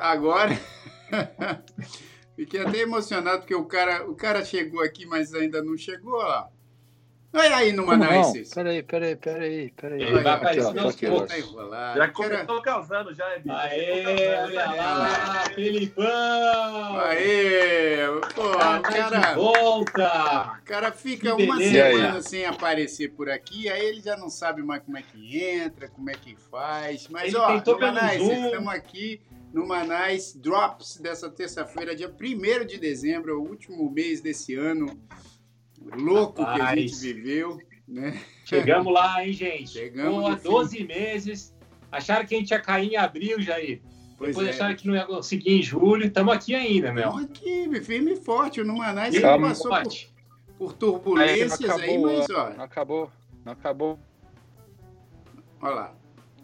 agora. Fiquei até emocionado porque o cara, o cara chegou aqui, mas ainda não chegou lá. Olha aí no Manaus. Peraí, peraí, peraí, peraí. Ele vai aparecer nos Tá. Já começou causando, já, bicho. Aê, olha lá, Felipão! Aê! Pô, o Tá cara, de volta! o cara fica uma semana sem aparecer por aqui, aí ele já não sabe mais como é que entra, como é que faz. Mas, Ele ó, Zoom. estamos aqui no Manais Drops dessa terça-feira, dia 1 de dezembro, é o último mês desse ano louco que a Rapaz. gente viveu, né? Chegamos lá, hein, gente? Chegamos Pô, no fim. 12 meses. Acharam que a gente ia cair em abril, Jair. Pois Depois é. acharam que não ia conseguir em julho. Estamos aqui ainda, meu. Estamos aqui, firme e forte. O Numanais ele passou por, por turbulências Aí, não aí, acabou, mas ó, Não acabou, não acabou. olha lá.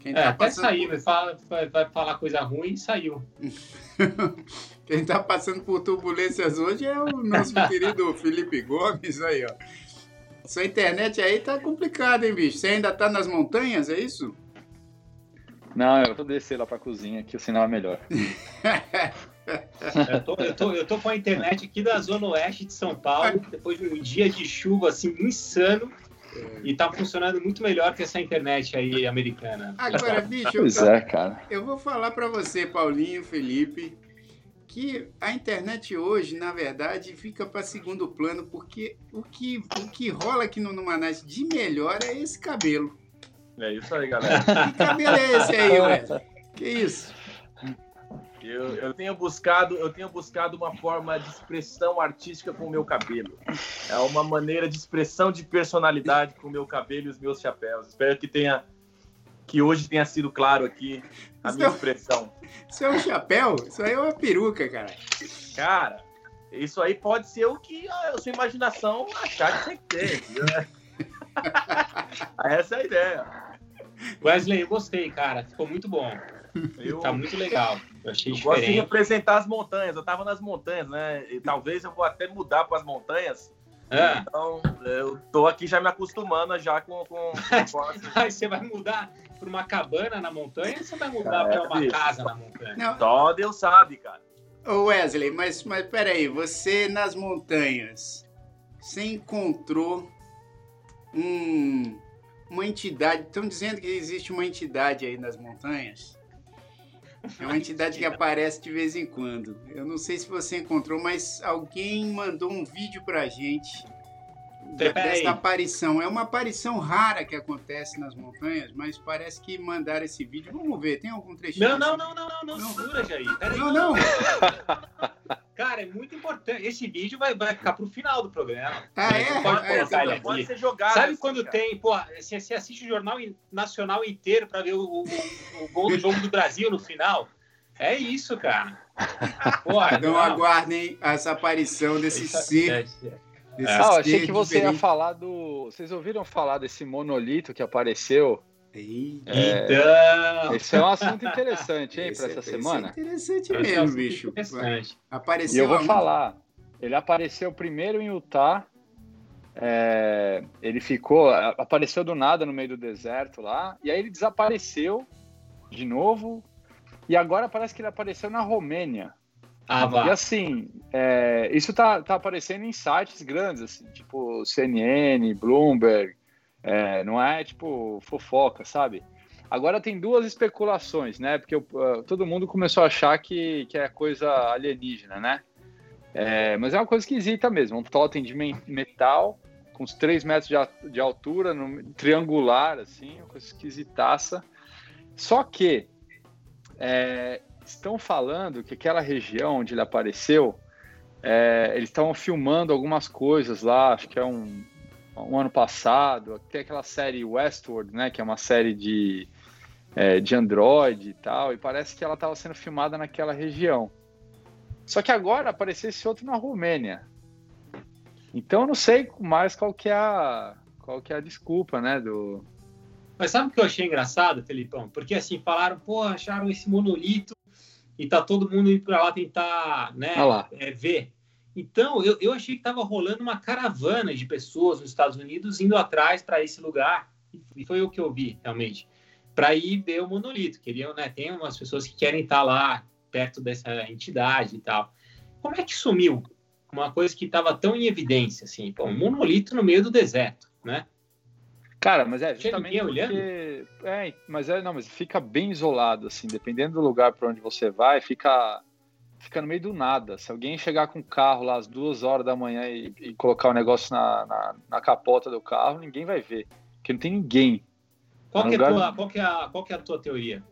Quem É, tá até passando sair, vai, falar- vai- vai falar coisa ruim e saiu. Quem está passando por turbulências hoje é o nosso querido Felipe Gomes aí, ó. Sua internet aí tá complicada, hein, bicho? Você ainda tá nas montanhas, é isso? Não, eu vou descer lá pra cozinha que o sinal é melhor. Eu tô, eu, tô, eu tô com a internet aqui da Zona Oeste de São Paulo, depois de um dia de chuva assim insano. E tá funcionando muito melhor que essa internet aí americana. Agora, bicho, eu, Pois é, cara. eu vou falar para você, Paulinho, Felipe, que a internet hoje, na verdade, fica para segundo plano, porque o que, o que rola aqui no Numanás de melhor é esse cabelo. É isso aí, galera. Que cabelo é esse aí, Wesley? Que isso? Eu, eu tenho buscado, eu tenho buscado uma forma de expressão artística com o meu cabelo. É uma maneira de expressão de personalidade com o meu cabelo e os meus chapéus. Espero que tenha que hoje tenha sido claro aqui a minha Então- expressão. Isso é um chapéu? Isso aí é uma peruca, cara. Cara, isso aí pode ser o que a sua imaginação achar que tem que ter. entendeu? Essa é a ideia. Wesley, eu gostei, cara. Ficou muito bom. Eu, Tá muito legal. Eu achei eu gosto de representar as montanhas. Eu tava nas montanhas, né? E talvez eu vou até mudar para as montanhas. Ah, Então, eu tô aqui já me acostumando já com, com, com você vai mudar para uma cabana na montanha ou você vai mudar É, para uma bicho. casa na montanha? Não, Só Deus sabe, cara. Ô Wesley, mas, mas peraí, você nas montanhas, você encontrou um, uma entidade, estão dizendo que existe uma entidade aí nas montanhas? É uma entidade que aparece de vez em quando. Eu não sei se você encontrou, mas alguém mandou um vídeo pra gente de- Peraí. dessa aparição. É uma aparição rara que acontece nas montanhas, mas parece que mandaram esse vídeo. Vamos ver, tem algum trechinho? Não, não, assim? não, não, não, não, segura, Jair. Não, não. Cara, é muito importante. Esse vídeo vai, vai ficar pro final do programa. Ah, é? não pode Ah, colocar ele Não pode ser jogado. Sabe assim, quando cara. tem, pô, você, você assiste o Jornal Nacional inteiro para ver o, o, o gol do jogo do Brasil no final? É isso, cara. Pô, Então não. aguardem essa aparição desse ser. é, desse Ah, eu achei ser que você ia diferente. falar do. Vocês ouviram falar desse monolito que apareceu? Eita, Então. Esse é um assunto interessante, hein, para é- essa esse semana. É interessante Esse é um mesmo, bicho. interessante. E Apareceu eu vou aonde? falar. Ele apareceu primeiro em Utah. é, ele ficou. Apareceu do nada no meio do deserto lá. E aí ele desapareceu de novo. E agora parece que ele apareceu na Romênia. Ah, E assim, é, isso tá, tá aparecendo em sites grandes, assim, tipo CNN, Bloomberg, é, não é tipo fofoca, sabe? Agora tem duas especulações, né? Porque uh, todo mundo começou a achar que, que é coisa alienígena, né? É, mas é uma coisa esquisita mesmo, um totem de metal com uns 3 metros de, de altura, no- triangular, assim, uma coisa esquisitaça. Só que é, estão falando que aquela região onde ele apareceu, é, eles estavam filmando algumas coisas lá, acho que é um, um ano passado, tem aquela série Westworld, né, que é uma série de, é, de Android e tal, e parece que ela estava sendo filmada naquela região. Só que agora apareceu esse outro na Romênia. Então eu não sei mais qual que é a, qual que é a desculpa, né, do... Mas sabe o que eu achei engraçado, Felipão? Porque assim, falaram, pô, acharam esse monolito e tá todo mundo indo pra lá tentar, né, lá. é, ver. Então, eu, eu achei que tava rolando uma caravana de pessoas nos Estados Unidos indo atrás para esse lugar. E foi o que eu vi, realmente. Para ir ver o monolito. Queriam, né? Tem umas pessoas que querem estar lá perto dessa entidade e tal. Como é que sumiu uma coisa que estava tão em evidência, assim, pô, um monolito no meio do deserto, né? Cara, mas é justamente porque... É, mas é, não, mas fica bem isolado, assim, dependendo do lugar para onde você vai, fica fica no meio do nada. Se alguém chegar com o carro lá às duas horas da manhã e, e colocar o negócio na, na, na, capota do carro, ninguém vai ver, porque não tem ninguém. Qual, que é, tua, qual, que é, a, qual que é a tua teoria?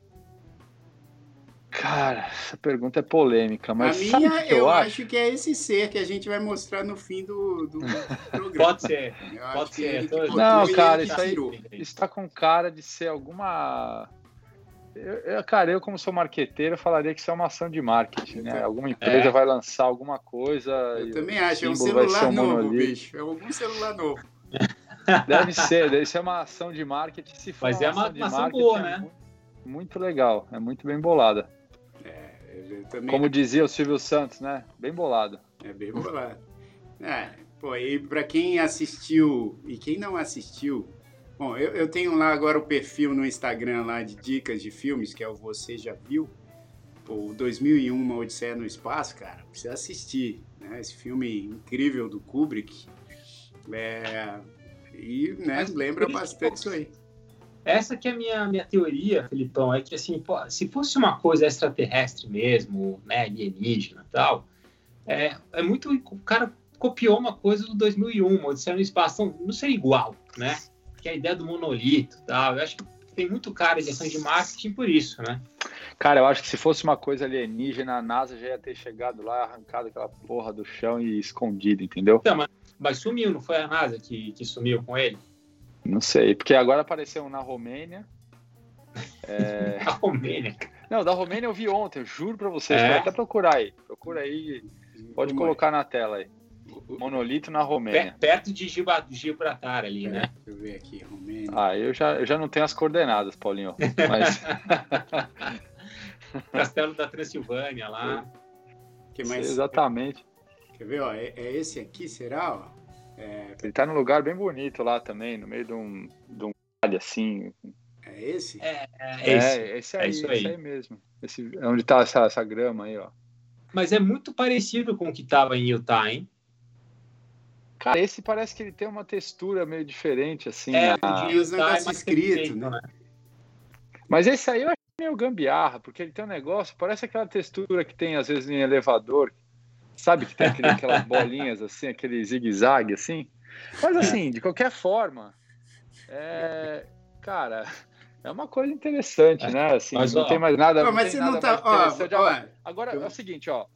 Cara, essa pergunta é polêmica, mas a sabe minha, que eu, eu acho? acho que é esse ser que a gente vai mostrar no fim do, do programa. Pode ser, Eu pode ser. ele botou Não, cara, isso aí-. Está com cara de ser alguma. Eu, eu- cara, eu como sou marqueteiro, falaria que isso é uma ação de marketing, né? Alguma empresa É. vai lançar alguma coisa. Eu e também acho, é um celular um novo, monolito. bicho. É algum celular novo. Deve ser, deve ser uma ação de marketing. Se for Mas é uma- ação de uma ação boa, é né? Muito, muito legal, é muito bem bolada. Eu também Como dizia o Silvio Santos, né? Bem bolado. É bem bolado. É, pô, e pra quem assistiu e quem não assistiu, bom, eu, eu tenho lá agora o perfil no Instagram lá de dicas de filmes, que é o Você Já Viu. Pô, o 2001, Uma Odisseia no Espaço, cara, precisa assistir, né? Esse filme incrível do Kubrick. É, e, né, Mas lembra bastante isso aí. Essa que é a minha, minha teoria, Felipão, é que assim, pô, se fosse uma coisa extraterrestre mesmo, né, alienígena e tal, é, é muito. O cara copiou uma coisa do 2001, uma Odisseia no Espaço, não, não seria igual, né? Que é a ideia do monolito e tal. Eu acho que tem muito cara de ação de marketing por isso, né? Cara, eu acho que se fosse uma coisa alienígena, a NASA já ia ter chegado lá, arrancado aquela porra do chão e escondido, entendeu? Então, mas, mas sumiu, não foi a NASA que, que sumiu com ele? Não sei, porque agora apareceu um na Romênia. É, Romênia. Não, da Romênia eu vi ontem, eu juro pra vocês. É? Pode até procurar aí. Procura aí, pode Como é? colocar na tela aí. Monolito na Romênia. perto de Giba- Gibraltar ali, né? Deixa eu ver aqui, Romênia. Ah, eu já, eu já não tenho as coordenadas, Paulinho. Mas Castelo da Transilvânia lá. que mais? exatamente. Quer ver, ó? É, é esse aqui, será? Ó? É, Ele tá num lugar bem bonito lá também, no meio de um, de um vale assim. é esse? É, é esse. esse é aí, isso esse aí. aí mesmo. Esse, onde tá essa, essa grama aí, ó. Mas é muito parecido com o que estava em Utah, hein? Cara, esse parece que ele tem uma textura meio diferente, assim. É, a- o os Utah é negócios mais escritos, perfeito, né? Mas esse aí eu acho meio gambiarra, porque ele tem um negócio, parece aquela textura que tem às vezes em elevador, sabe? Que tem aquele- aquelas bolinhas assim, aquele zigue-zague assim. Mas assim, de qualquer forma, é, cara, é uma coisa interessante, né? Assim, Mas, não ó, tem mais nada. Não mas tem você não tá. Ó, ó, Agora é o seguinte, ó.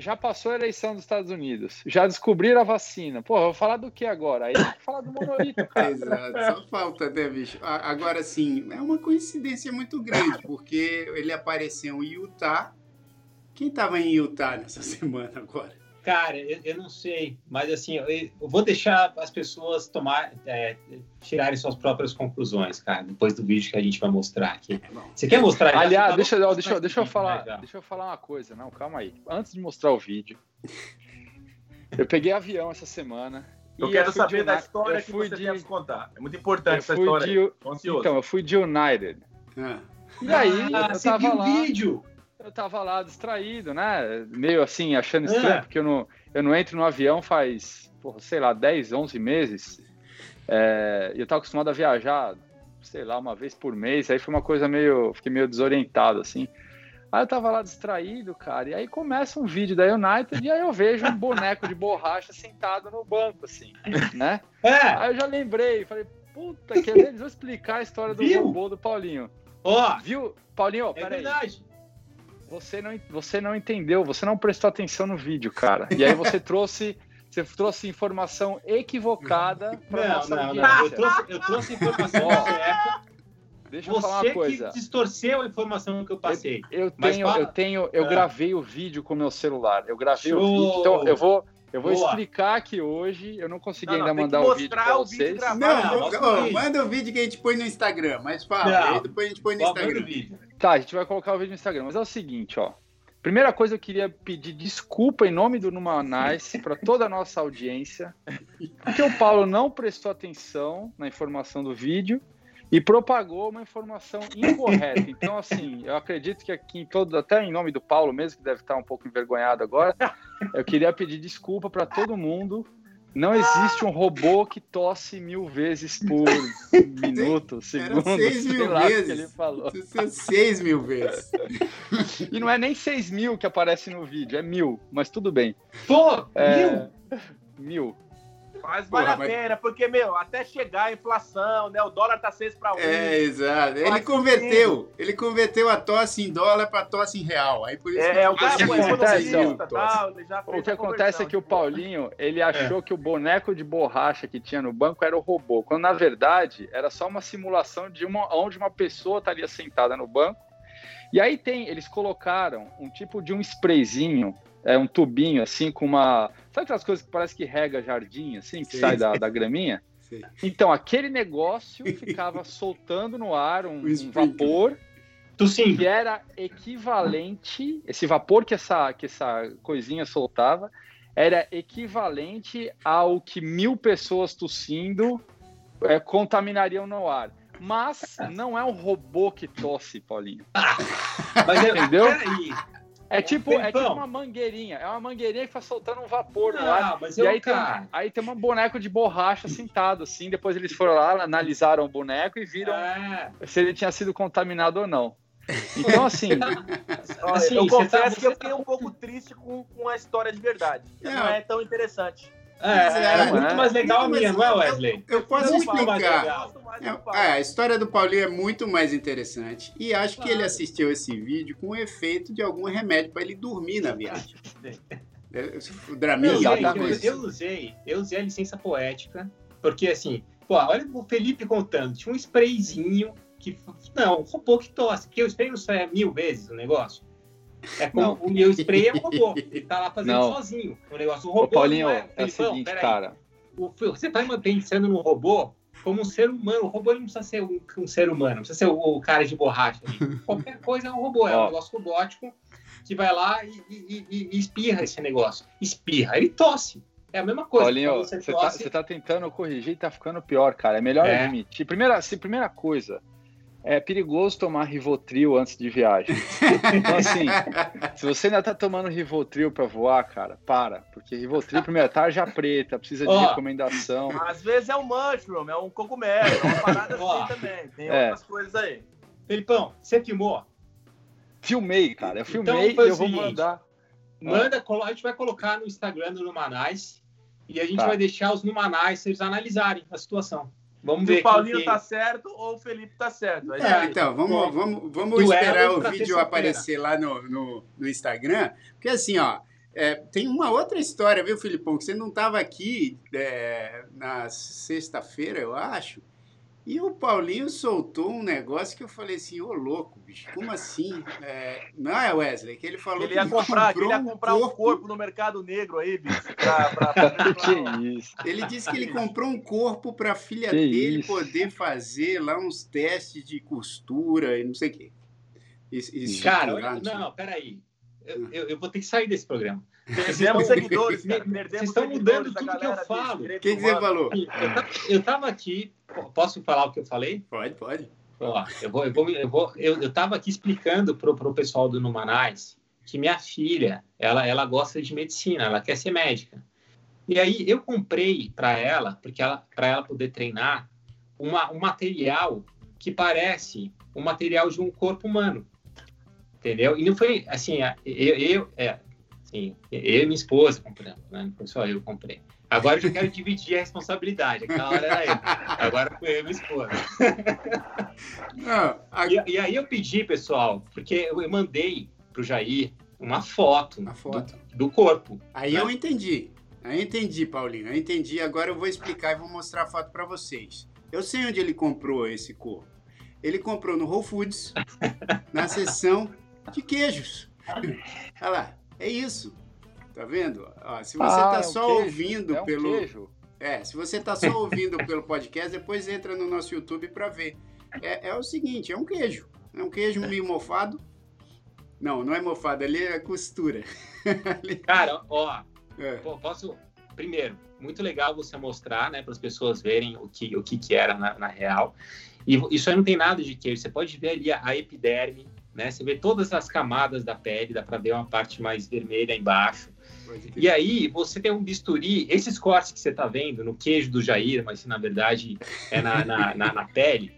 Já passou a eleição dos Estados Unidos, já descobriram a vacina. Pô, vou falar do que agora? Aí tem que falar do monolito, cara. Exato, só falta, né, bicho? Agora, sim, é uma coincidência muito grande, porque ele apareceu em Utah. Quem tava em Utah nessa semana agora? Cara, eu, eu não sei, mas assim, eu, eu vou deixar as pessoas tomar, é, tirarem suas próprias conclusões, cara, depois do vídeo que a gente vai mostrar aqui. É, Você quer mostrar? Aliás, Tá deixa, eu- deixa, eu- deixa eu Vai, falar, já. deixa eu falar uma coisa, não, calma aí. Antes de mostrar o vídeo, eu peguei avião essa semana. Eu e quero saber da história eu que fui você de, tem contar. É muito eu importante essa história. de, então, eu fui de United. ah, E aí, ah, eu você tava viu lá, o vídeo? Eu tava lá distraído, né? Meio assim, achando É. estranho, porque eu não, eu não entro no avião faz, porra, sei lá, 10, 11 meses. É, e eu tava acostumado a viajar, sei lá, uma vez por mês. Aí foi uma coisa meio. Fiquei meio desorientado, assim. Aí eu tava lá distraído, cara. E aí começa um vídeo da United e aí eu vejo um boneco de borracha sentado no banco, assim, né? É, Aí eu já lembrei, falei, puta, que eles vão explicar a história do Viu? robô do Paulinho. ó, Viu? Paulinho, é peraí. verdade. Você não, você não entendeu, você não prestou atenção no vídeo, cara. E aí você trouxe, você trouxe informação equivocada para Não, nossa não, audiência. não. Eu trouxe, eu trouxe informação correta. Deixa eu falar uma Você coisa. que distorceu a informação que eu passei. Eu Mas tenho, fala. eu tenho, eu Ah. gravei o vídeo com o meu celular. Eu gravei o Show. vídeo. Então eu vou, eu vou Boa. explicar aqui hoje. Eu não consegui Não, não, ainda que mandar o vídeo mostrar para o vídeo vocês. gravado. Não, não, o vídeo. manda o vídeo que a gente põe no Instagram, mas fala, Não. aí depois a gente põe no o Instagram. Tá, a gente vai colocar o vídeo no Instagram. Mas é o seguinte, ó. Primeira coisa, eu queria pedir desculpa em nome do Numa Nice para toda a nossa audiência, porque o Paulo não prestou atenção na informação do vídeo e propagou uma informação incorreta. Então, assim, eu acredito que aqui em todo, até em nome do Paulo mesmo, que deve estar um pouco envergonhado agora, eu queria pedir desculpa para todo mundo. Não existe um robô que tosse mil vezes por minuto, segundo. Era seis mil vezes. Que ele falou. Seis mil vezes. E não é nem seis mil que aparece no vídeo, é mil, mas tudo bem. Pô, é... mil? Mil. Mas vale Porra, a mas... pena, porque, meu, até chegar a inflação, né? O dólar tá 6 para 1. É, exato. Ele converteu, ele converteu a tosse em dólar para tosse em real. Aí por isso é, que o cara foi economista, tal, O que acontece é que o Paulinho, ele achou é. que o boneco de borracha que tinha no banco era o robô, quando na verdade era só uma simulação de uma onde uma pessoa estaria sentada no banco. E aí tem, eles colocaram um tipo de um sprayzinho é um tubinho assim com uma. Sabe aquelas coisas que parece que rega jardim, assim, que sim, sai Da, da graminha? Sim. Então, aquele negócio ficava soltando no ar um, um vapor sim. que era equivalente. Esse vapor que essa, que essa coisinha soltava era equivalente ao que mil pessoas tossindo é, contaminariam no ar. Mas não é um robô que tosse, Paulinho. Mas entendeu? Peraí. É tipo, é tipo uma mangueirinha. É uma mangueirinha que vai soltando um vapor não, lá. Mas e aí, tem, aí tem um boneco de borracha sentado, assim. Depois eles foram lá, analisaram o boneco e viram é. se ele tinha sido contaminado ou não. Então, assim. assim eu confesso tá, que eu fiquei um pouco triste com, com a história de verdade. Não, não é tão interessante. É, é, é muito mais legal a minha, não é, Wesley? Eu, eu posso muito explicar. É, é, a história do Paulinho é muito mais interessante. E acho claro. que ele assistiu esse vídeo com o efeito de algum remédio para ele dormir na viagem. É, o Draminha. Eu, eu, eu, usei, eu usei a licença poética, porque assim, pô, olha o Felipe contando, tinha um sprayzinho que. Não, um robô que tosse, porque o spray não sai mil vezes o negócio. É como não. o meu spray é um robô. Ele tá lá fazendo não. sozinho o negócio. O robô Ô, Paulinho, é, é o seguinte, cara. O, você tá pensando no robô como um ser humano. O robô não precisa ser um, um ser humano, não precisa ser o, o cara de borracha. Ali. Qualquer coisa é um robô, é um negócio robótico que vai lá e, e, e, e, espirra esse negócio. Espirra, ele tosse. É a mesma coisa. Paulinho, você, tá, você tá tentando corrigir e tá ficando pior, cara. É melhor é. admitir. Primeira, primeira coisa, é perigoso tomar Rivotril antes de viagem. Então, assim, se você ainda tá tomando Rivotril para voar, cara, para. Porque Rivotril, primeiro, é tarja preta, precisa de oh, recomendação. Às vezes é um mushroom, é um cogumelo, é uma parada oh, assim também. Tem é. outras coisas aí. Felipão, você filmou? Filmei, cara. Eu filmei então, e eu vou mandar. Manda, a gente vai colocar no Instagram do Numanais e a gente tá. vai deixar os Numanais eles analisarem a situação. Vamos ver. Se o Paulinho que... tá certo ou o Felipe tá certo. É, então, vamos, vamos, vamos esperar o vídeo aparecer lá no, no, no, Instagram. Porque assim, ó, é, tem uma outra história, viu, Filipão? Que você não estava aqui é, na sexta-feira, eu acho. E o Paulinho soltou um negócio que eu falei assim, ô louco, bicho, como assim? É, não é, Wesley? Que ele falou ele ia que comprar, ele ia comprar um corpo... um corpo no mercado negro aí, bicho. Pra, pra... que isso? Ele disse que ele comprou um corpo para a filha que dele isso? poder fazer lá uns testes de costura e não sei o quê. Isso, isso Cara, olha, não, peraí. Eu, eu, eu vou ter que sair desse programa. Perdemos seguidores, Vocês estão mudando tudo que eu falo. O que, você falou? Eu estava aqui. Posso falar o que eu falei? Pode, pode. Ó, eu vou, eu vou, eu vou, eu, eu tava aqui explicando pro, pro pessoal do Numanais que minha filha, ela, ela gosta de medicina, ela quer ser médica. E aí eu comprei para ela, porque ela, para ela poder treinar, uma, um material que parece um material de um corpo humano, entendeu? E não foi assim, eu, eu é, Sim, eu e minha esposa compramos, né? Não foi só eu que comprei. Agora eu já quero dividir a responsabilidade. Aquela hora era eu. Agora foi eu e minha esposa. Não, a... e, e, aí eu pedi, pessoal, porque eu mandei pro Jair uma foto, uma foto. Do, do corpo. Aí né? eu entendi. Eu entendi, Paulinho. Eu entendi. Agora eu vou explicar e vou mostrar a foto para vocês. Eu sei onde ele comprou esse corpo. Ele comprou no Whole Foods, na seção de queijos. Olha lá. É isso. Tá vendo? Ó, se você ah, tá é só um ouvindo é um pelo. Queijo. É, se você tá só ouvindo pelo podcast, depois entra no nosso YouTube para ver. É, é o seguinte, é um queijo. É um queijo meio mofado. Não, não é mofado, ali é costura. Cara, ó, é. posso. Primeiro, muito legal você mostrar, né, para as pessoas verem o que, o que, que era na, na real. E isso aí não tem nada de queijo. Você pode ver ali a, a epiderme, né? Você vê todas as camadas da pele, dá para ver uma parte mais vermelha embaixo. E aí você tem um bisturi, esses cortes que você está vendo no queijo do Jair, mas na verdade é na, na, na, na pele,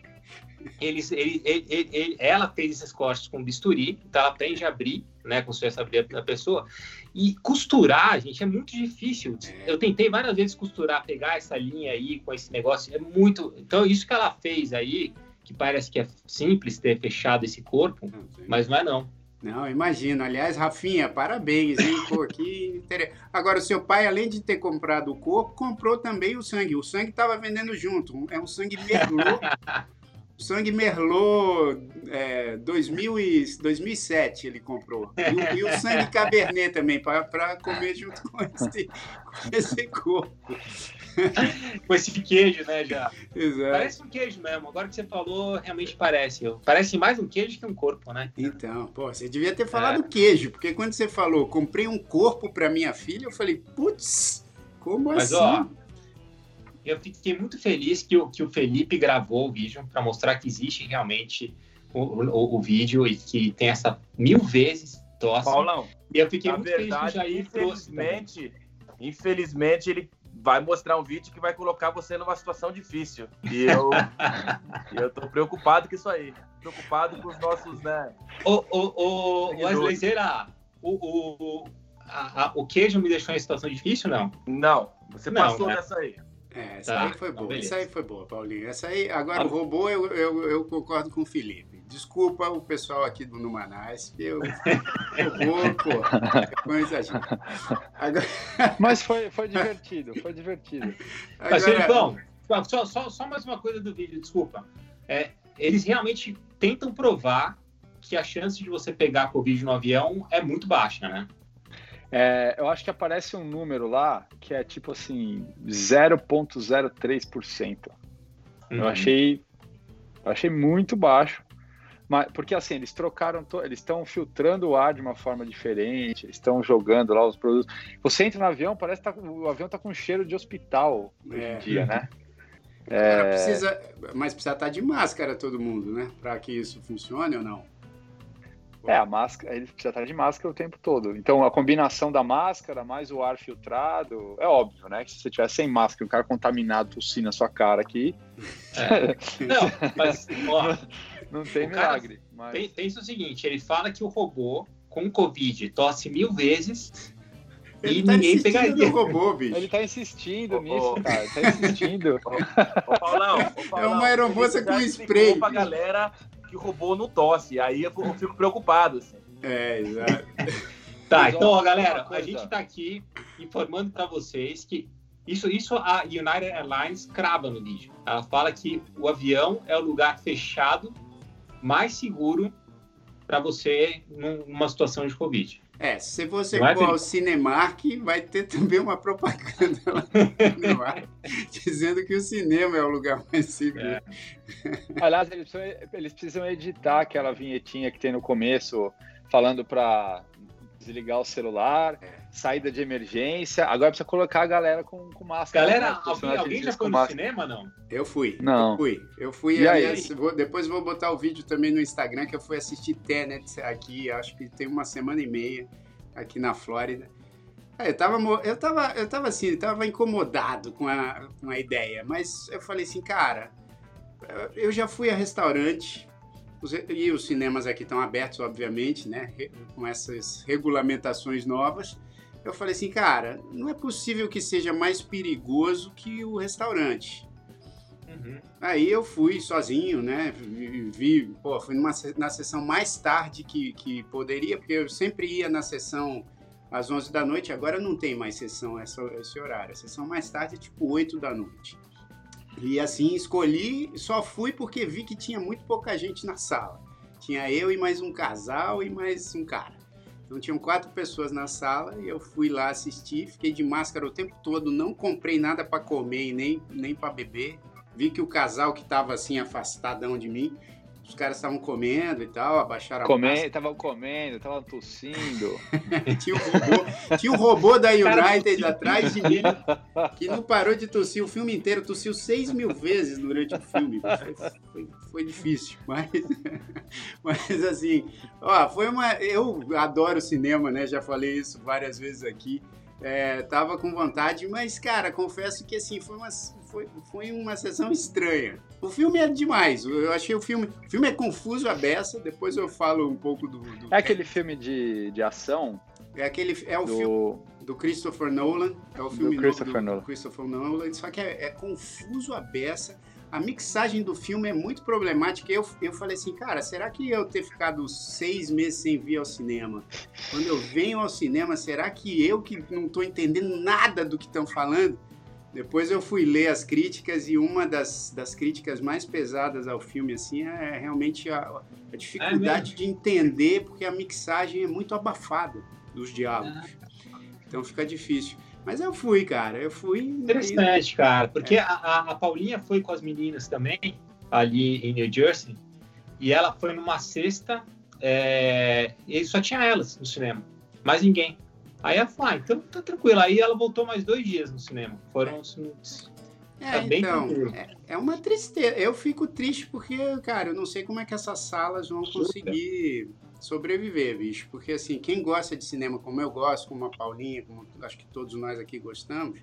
eles, ele, ele, ele, ela fez esses cortes com bisturi, então ela aprende a abrir, né, como se fosse abrir a pessoa, e costurar, gente, é muito difícil. Eu tentei várias vezes costurar, pegar essa linha aí com esse negócio, é muito... Então isso que ela fez aí, que parece que é simples ter fechado esse corpo, mas não é não. Não, imagino. Aliás, Rafinha, parabéns, hein? Pô, que interessante. Agora, o seu pai, além de ter comprado o corpo, comprou também o sangue. O sangue estava vendendo junto. É um sangue merlot. sangue merlot é, 2000 e, 2007 ele comprou. E o, e o sangue cabernet também, para comer junto com esse, com esse corpo. com esse queijo, né, já. Exato. Parece um queijo mesmo. Agora que você falou, realmente parece. Parece mais um queijo que um corpo, né? Então, pô, você devia ter falado é. queijo, porque quando você falou, comprei um corpo para minha filha, eu falei, putz, como Mas, assim? Ó, eu fiquei muito feliz que o, que o Felipe gravou o vídeo para mostrar que existe realmente o, o, o, vídeo e que tem essa mil vezes tosse. Paulão, e eu fiquei muito verdade, feliz que o Jair infelizmente, infelizmente ele vai mostrar um vídeo que vai colocar você numa situação difícil. E eu, eu tô preocupado com isso aí. Preocupado com os nossos, né? O, o, o Wesley, será? O, o, a, a, o queijo me deixou em situação difícil, não? Não, você não, passou né? dessa aí. É, essa tá, aí foi boa. Essa aí foi boa, Paulinho. Essa aí, agora o robô, eu, eu, eu, concordo com o Felipe. Desculpa o pessoal aqui do Numanais, que eu robô, pô, com exagero. Agora... Mas foi, foi divertido, foi divertido. Agora... Mas, Felipão, só, só, só mais uma coisa do vídeo, desculpa. É, eles realmente tentam provar que a chance de você pegar Covid no avião é muito baixa, né? É, eu acho que aparece um número lá que é tipo assim 0,03%. Uhum. Eu achei, eu achei muito baixo, mas porque assim eles trocaram, eles estão filtrando o ar de uma forma diferente, eles estão jogando lá os produtos. Você entra no avião, parece que tá, o avião tá com cheiro de hospital hoje é. em dia, né? É... Precisa, mas precisa estar tá de máscara todo mundo, né? Para que isso funcione ou não? É, a máscara, ele precisa estar de máscara o tempo todo. Então, a combinação da máscara mais o ar filtrado, é óbvio, né? Que se você tiver sem máscara, um cara contaminado tossir na sua cara aqui. É. Não, mas, ó, não tem milagre. Mas... Pensa o seguinte: ele fala que o robô com Covid tosse mil vezes ele e tá ninguém pegaria. No robô, bicho. Ele tá insistindo oh, nisso, oh. cara. Ele tá insistindo. Ô, Paulão, ô, Paulão, é uma aeromoça com spray. Pra galera que robô não tosse. Aí eu fico preocupado. Assim. É, exato. tá, então, ó, galera, a gente tá aqui informando para vocês que isso, isso a United Airlines crava no vídeo. Ela fala que o avião é o lugar fechado mais seguro para você numa situação de Covid. É, se você for ao Cinemark, vai ter também uma propaganda lá no ar, dizendo que o cinema é o lugar mais seguro. É. Aliás, eles precisam, eles precisam editar aquela vinhetinha que tem no começo, falando para desligar o celular, é. Saída de emergência. Agora precisa colocar a galera com, com máscara. Galera, né? alguém, alguém já foi no máscara. cinema, não? Eu fui. Não. Eu fui. Eu fui. E aliás, vou, depois vou botar o vídeo também no Instagram que eu fui assistir Tenet aqui, acho que tem uma semana e meia aqui na Flórida. É, eu tava, eu tava, eu tava assim, eu tava incomodado com a, com a ideia, mas eu falei assim, cara, eu já fui a restaurante, e os cinemas aqui estão abertos, obviamente, né? Com essas regulamentações novas. Eu falei assim, cara, não é possível que seja mais perigoso que o restaurante. Uhum. Aí eu fui sozinho, né? Vi, pô, fui numa, na sessão mais tarde que, que poderia, porque eu sempre ia na sessão às 11 da noite, agora não tem mais sessão essa, esse horário. A sessão mais tarde é tipo 8 da noite. E assim, escolhi, só fui porque vi que tinha muito pouca gente na sala. Tinha eu e mais um casal e mais um cara. Então tinham quatro pessoas na sala e eu fui lá assistir, fiquei de máscara o tempo todo, não comprei nada para comer e nem, nem para beber. Vi que o casal que estava assim afastadão de mim os caras estavam comendo e tal, abaixaram a Comendo, estavam comendo, estavam tossindo. tinha, um robô, tinha um robô da United atrás de mim que não parou de tossir o filme inteiro, tossiu seis mil vezes durante o filme. Foi, foi, foi difícil, mas, mas assim, ó, foi uma. Eu adoro cinema, né? Já falei isso várias vezes aqui. É, tava com vontade, mas, cara, confesso que assim, foi uma, foi, foi uma sessão estranha. O filme é demais. Eu achei o filme. O filme é confuso a beça, depois eu falo um pouco do. do é aquele filme de, de ação? É aquele. É o do... filme do Christopher Nolan. É o filme do Christopher, do, Nolan. Christopher Nolan. Só que é, é confuso a beça a mixagem do filme é muito problemática. Eu, eu falei assim, cara, será que eu ter ficado seis meses sem vir ao cinema? Quando eu venho ao cinema, será que eu que não estou entendendo nada do que estão falando? Depois eu fui ler as críticas e uma das, das críticas mais pesadas ao filme assim é realmente a, a dificuldade é de entender, porque a mixagem é muito abafada dos diálogos. Ah. Então fica difícil. Mas eu fui, cara. Eu fui. Interessante, cara. Porque é. a, a, Paulinha foi com as meninas também, ali em New Jersey, e ela foi numa sexta, é, e só tinha elas no cinema. Mais ninguém. Aí ela falou, ah, então tá tranquilo. Aí ela voltou mais dois dias no cinema. Foram. É, tá então, é, é, uma tristeza. Eu fico triste porque, cara, eu não sei como é que essas salas vão conseguir sobreviver, bicho. Porque, assim, quem gosta de cinema como eu gosto, como a Paulinha, como acho que todos nós aqui gostamos,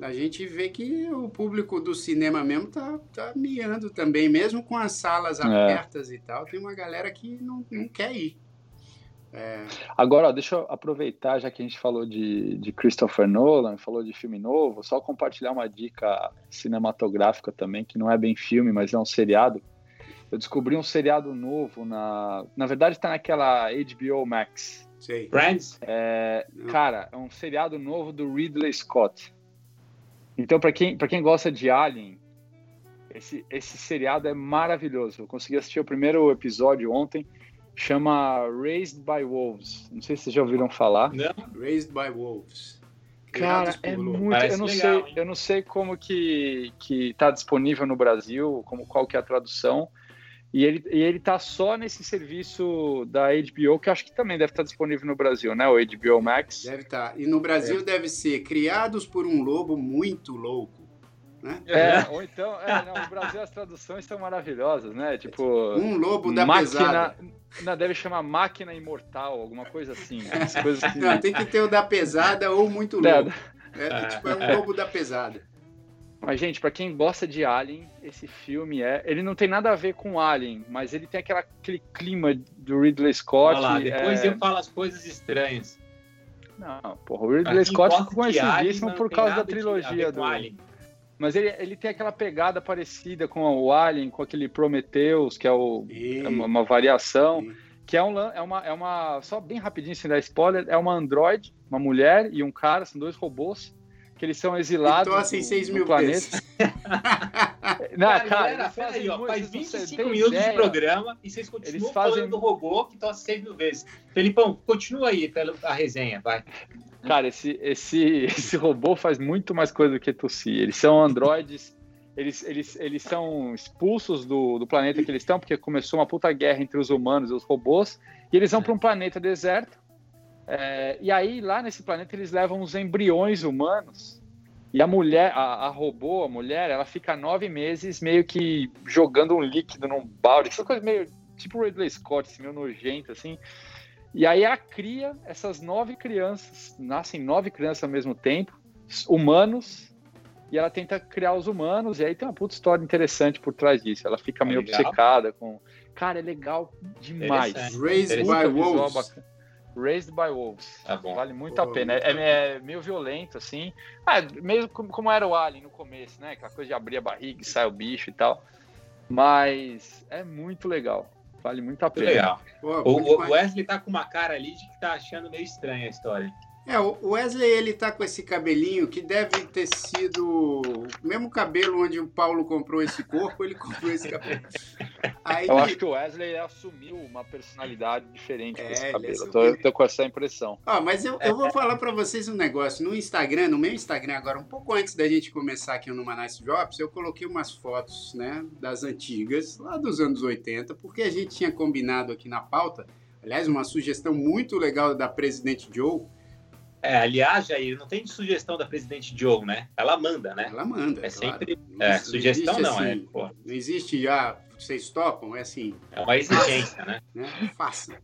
a gente vê que o público do cinema mesmo tá, tá miando também, mesmo com as salas é. abertas e tal, tem uma galera que não, não quer ir. É... Agora, ó, deixa eu aproveitar, já que a gente falou de, de Christopher Nolan, falou de filme novo, só compartilhar uma dica cinematográfica também, que não é bem filme, mas é um seriado eu descobri um seriado novo na. Na verdade, está naquela HBO Max. Sei. Friends? É, cara, é um seriado novo do Ridley Scott. Então, para quem, quem gosta de Alien, esse, esse seriado é maravilhoso. Eu consegui assistir o primeiro episódio ontem. Chama Raised by Wolves. Não sei se vocês já ouviram falar. Não. Raised by Wolves. Cara, é muito. eu não legal, sei, eu não sei como que que está disponível no Brasil, como qual que é a tradução. E ele, e ele tá só nesse serviço da HBO, que acho que também deve estar disponível no Brasil, né? O HBO Max. Deve estar. Tá. E no Brasil é. deve ser Criados por um Lobo Muito Louco. Né? É, ou então, é, não, no Brasil as traduções são maravilhosas, né? Tipo. Um lobo da máquina, pesada. Não, deve chamar máquina imortal, alguma coisa assim. Né? Coisas que... Não, tem que ter o da pesada ou muito é, louco. É, é, tipo, é um lobo da pesada. Mas, gente, para quem gosta de Alien, esse filme é. Ele não tem nada a ver com Alien, mas ele tem aquela, aquele clima do Ridley Scott. Olha lá, depois é... eu falo as coisas estranhas. Não, porra, o Ridley Scott ficou conhecidíssimo por causa da trilogia do. Alien. Mas ele, ele tem aquela pegada parecida com o Alien, com aquele Prometheus, que é, o, é uma, uma, variação. Que é, um, é, uma, é uma. Só bem rapidinho, sem dar spoiler, é uma android, uma mulher e um cara, são dois robôs que eles são exilados então, assim, do, 6 mil planeta. Não, cara, cara faz, aí, ó, faz 25 minutos ideia. de programa e vocês continuam eles fazem... falando do robô que tosse 6 mil vezes. Felipão, continua aí a resenha, vai. Cara, esse, esse, esse robô faz muito mais coisa do que tossir. Eles são androides, eles, eles, eles são expulsos do, do planeta que eles estão, porque começou uma puta guerra entre os humanos e os robôs, e eles vão para um planeta deserto, é, e aí, lá nesse planeta, eles levam os embriões humanos. E a mulher, a, a, robô, a mulher, ela fica nove meses meio que jogando um líquido num balde. Essa coisa meio tipo Ridley Scott, assim, meio nojento, assim. E aí ela cria essas nove crianças, nascem nove crianças ao mesmo tempo, humanos, e ela tenta criar os humanos, e aí tem uma puta história interessante por trás disso. Ela fica meio legal. obcecada com. Cara, é legal demais. Raised by Wolves. Raised by Wolves. Tá vale muito a pena. É, é, meio violento, assim. Ah, meio como era o Alien no começo, né? Aquela coisa de abrir a barriga e sair o bicho e tal. Mas é muito legal. Vale muito a pena. Legal. Pô, o, o Wesley tá com uma cara ali de que tá achando meio estranha a história. É, o Wesley ele tá com esse cabelinho que deve ter sido o mesmo cabelo onde o Paulo comprou esse corpo, ele comprou esse cabelo. Aí, eu acho que o Wesley assumiu uma personalidade diferente é, com esse cabelo. Eu tô, eu tô, com essa impressão. Ó, mas eu, eu vou falar para vocês um negócio. No Instagram, no meu Instagram agora, um pouco antes da gente começar aqui no Manais Drops, eu coloquei umas fotos, né, das antigas, lá dos anos 80, porque a gente tinha combinado aqui na pauta, aliás, uma sugestão muito legal da Presidente Joe, é, aliás, Jair, não tem sugestão da presidente Joe, né? Ela manda, né? Ela manda. É sempre. É, sugestão não, é, assim, é. Pô. Não existe já, vocês topam, é assim. É uma exigência, né? né? Faça.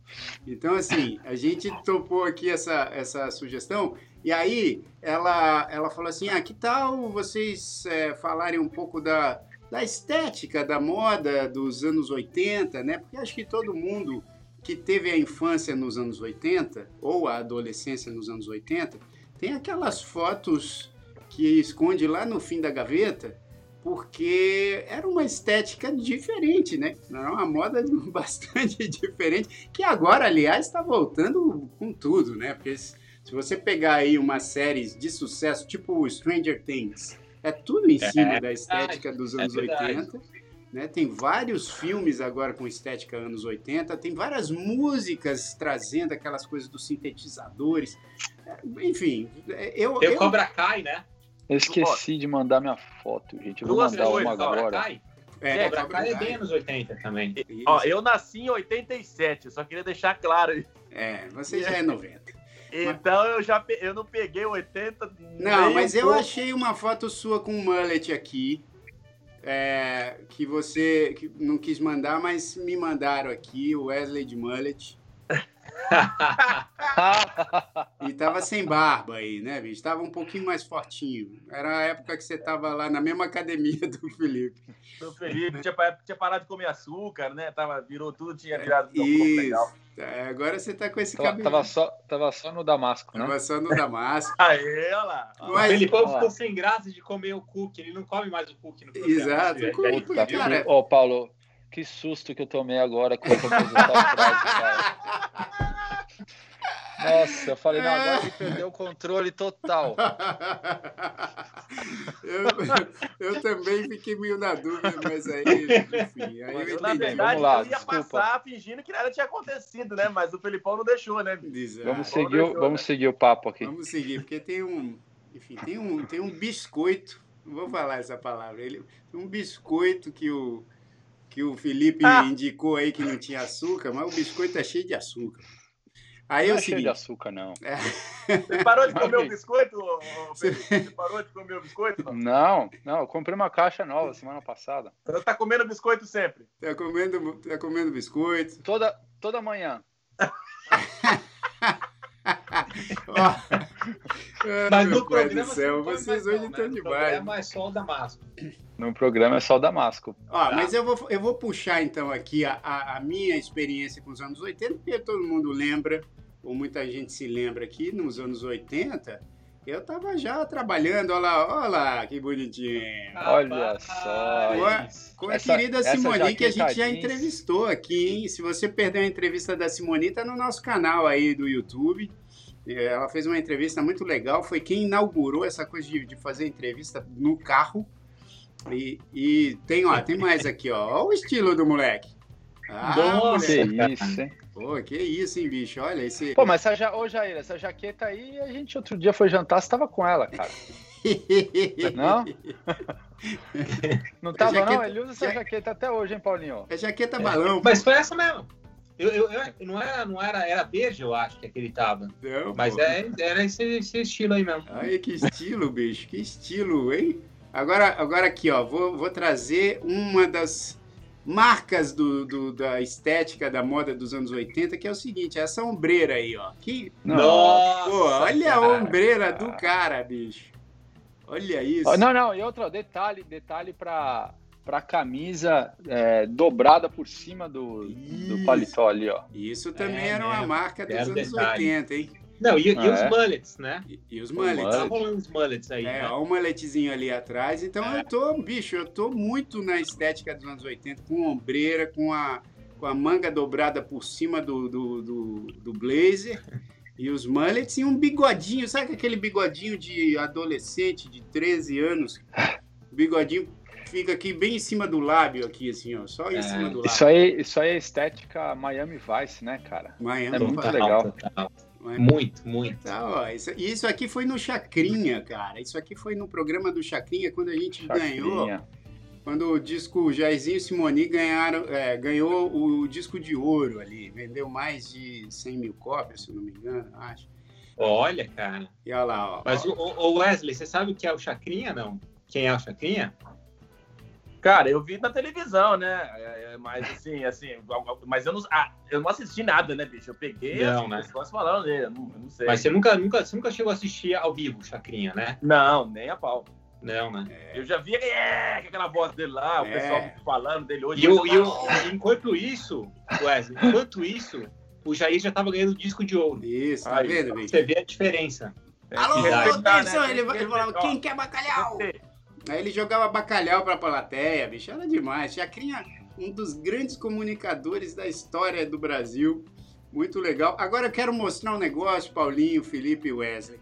Então, assim, a gente topou aqui essa, essa sugestão, e aí ela, ela falou assim: ah, que tal vocês é, falarem um pouco da, da estética da moda dos anos 80, né? Porque acho que todo mundo que teve a infância nos anos 80 ou a adolescência nos anos 80, tem aquelas fotos que esconde lá no fim da gaveta, porque era uma estética diferente, né? Era uma moda bastante diferente, que agora, aliás, está voltando com tudo, né? Porque se você pegar aí uma série de sucesso, tipo Stranger Things, é tudo em cima é, da estética dos anos é 80 né? Tem vários filmes agora com estética anos 80, tem várias músicas trazendo aquelas coisas dos sintetizadores. É, enfim, é, eu. Tem o Cobra Kai, né? Eu esqueci de mandar minha foto, gente. Eu vou mandar uma agora. Kai? É, Cobra Kai é bem anos 80 também. Ó, eu nasci em 87, só queria deixar claro. É, você já é 90. Então eu já eu não peguei 80. Não, mas eu pouco. achei uma foto sua com um mullet aqui é, que você não quis mandar, mas me mandaram aqui, o Wesley de Mullet. e tava sem barba aí, né, bicho? Tava um pouquinho mais fortinho. Era a época que você tava lá na mesma academia do Felipe. Do Felipe, tinha, tinha parado de comer açúcar, né? Tava, virou tudo, tinha virado Isso. legal. É, agora você tá com esse tava, cabelo. Tava só, tava só no Damasco, né? Tava só no Damasco. Aê, olha lá. Mas, ele ficou sem graça de comer o cookie. Ele não come mais o cookie no programa. Exato. Puta, cara. Ô, Paulo, que susto que eu tomei agora com a apresentar o cara. Nossa, eu falei, não, agora ele perdeu o controle total. eu, eu também fiquei meio na dúvida, mas aí, enfim, aí eu, eu Na verdade, Vamos lá, eu ia desculpa. passar fingindo que nada tinha acontecido, né? Mas o Felipão não deixou, né? vamos seguir, deixou, vamos né? seguir o papo aqui. Vamos seguir, porque tem um, enfim, tem um, tem um biscoito, não vou falar essa palavra, ele, um biscoito que o que o Felipe ah. indicou aí que não tinha açúcar, mas o biscoito é cheio de açúcar. Aí não é o seguinte. de açúcar, não. É. Você parou de comer o biscoito, Felipe? Você parou de comer o biscoito? Não? não, não, eu comprei uma caixa nova semana passada. Você tá comendo biscoito sempre? Tá comendo, tá comendo biscoito? Toda, toda manhã. Mas no programa céu, vocês hoje estão né? demais. No programa é só o Damasco. No programa é só o Damasco. Ó, tá. Mas eu vou, eu vou puxar então aqui a, a, a minha experiência com os anos 80, porque todo mundo lembra ou muita gente se lembra aqui, nos anos 80, eu estava já trabalhando, olha lá, olha lá, que bonitinho. Olha só. Com a, com a essa, querida Simoni, que a gente já entrevistou aqui, hein? Se você perdeu a entrevista da Simoni, tá no nosso canal aí do YouTube. Ela fez uma entrevista muito legal, foi quem inaugurou essa coisa de, de fazer entrevista no carro. E, e, tem, ó, tem mais aqui, ó. Olha o estilo do moleque. Ah, Nossa, moleque. isso, hein? Pô, que isso, hein, bicho? Olha esse. Pô, mas essa, ja... Ô, Jair, essa jaqueta aí, a gente outro dia foi jantar, você tava com ela, cara. não? não tava, jaqueta... não? Ele usa essa ja... jaqueta até hoje, hein, Paulinho? É jaqueta balão. É. Mas foi essa mesmo. Eu, eu, eu, não era, não era, era beijo, eu acho que aquele tava. Não, Mas é, era esse, esse, estilo aí mesmo. Ai, que estilo, bicho, que estilo, hein? Agora, agora aqui, ó, vou, vou trazer uma das marcas do, do, da estética da moda dos anos 80, que é o seguinte, essa ombreira aí, ó. Que... Nossa! Pô, olha cara. a ombreira do cara, bicho. Olha isso. Não, não, e outro detalhe, detalhe para para camisa é, dobrada por cima do, do paletó ali, ó. Isso também é, era uma marca dos anos detalhe. 80, hein? Não, e, ah, e os é? mullets, né? E, e os mullets. Tá rolando os mullets aí. É, né? ó, o mulletzinho ali atrás. Então é. eu tô, bicho, eu tô muito na estética dos anos 80, com ombreira, com a, com a manga dobrada por cima do, do, do, do blazer. E os mullets e um bigodinho, sabe aquele bigodinho de adolescente de 13 anos? Bigodinho fica aqui bem em cima do lábio, aqui, assim, ó. Só em É, cima do lábio. Isso aí, isso aí é estética Miami Vice, né, cara? Miami é muito Vice. legal. Miami Muito, muito. Tá, ó, isso, e isso aqui foi no Chacrinha, cara. Isso aqui foi no programa do Chacrinha, quando a gente ganhou. Chacrinha. Quando o disco Jairzinho e Simoni ganharam, é, ganhou o disco de ouro ali. Vendeu mais de 100 mil cópias, se não me engano, acho. Olha, cara. E olha lá, ó. Mas o, o Wesley, você sabe o que é o Chacrinha, não? Quem é o Chacrinha? Cara, eu vi na televisão, né? É, é, mas assim, assim, mas eu não, ah, eu não assisti nada, né, bicho? Eu peguei Não, assim, né? pessoas falando dele, eu não, eu não sei. Mas você nunca, nunca, você nunca chegou a assistir ao vivo Chacrinha, né? Não, nem a pau. Não, né? Eu já vi é, aquela voz dele lá, o É. pessoal falando dele hoje. E, o, mas e eu- o- enquanto isso, Wesley, enquanto isso, o Jair já tava ganhando disco de ouro. Isso, tá Aí, vendo, bicho? Você vê a diferença. Alô, respeitar, atenção! né? Ele, ele falava, quem quer bacalhau? Ter. Aí ele jogava bacalhau pra plateia, bicho. Era demais. Chacrinha, um dos grandes comunicadores da história do Brasil. Muito legal. Agora eu quero mostrar um negócio, Paulinho, Felipe e Wesley.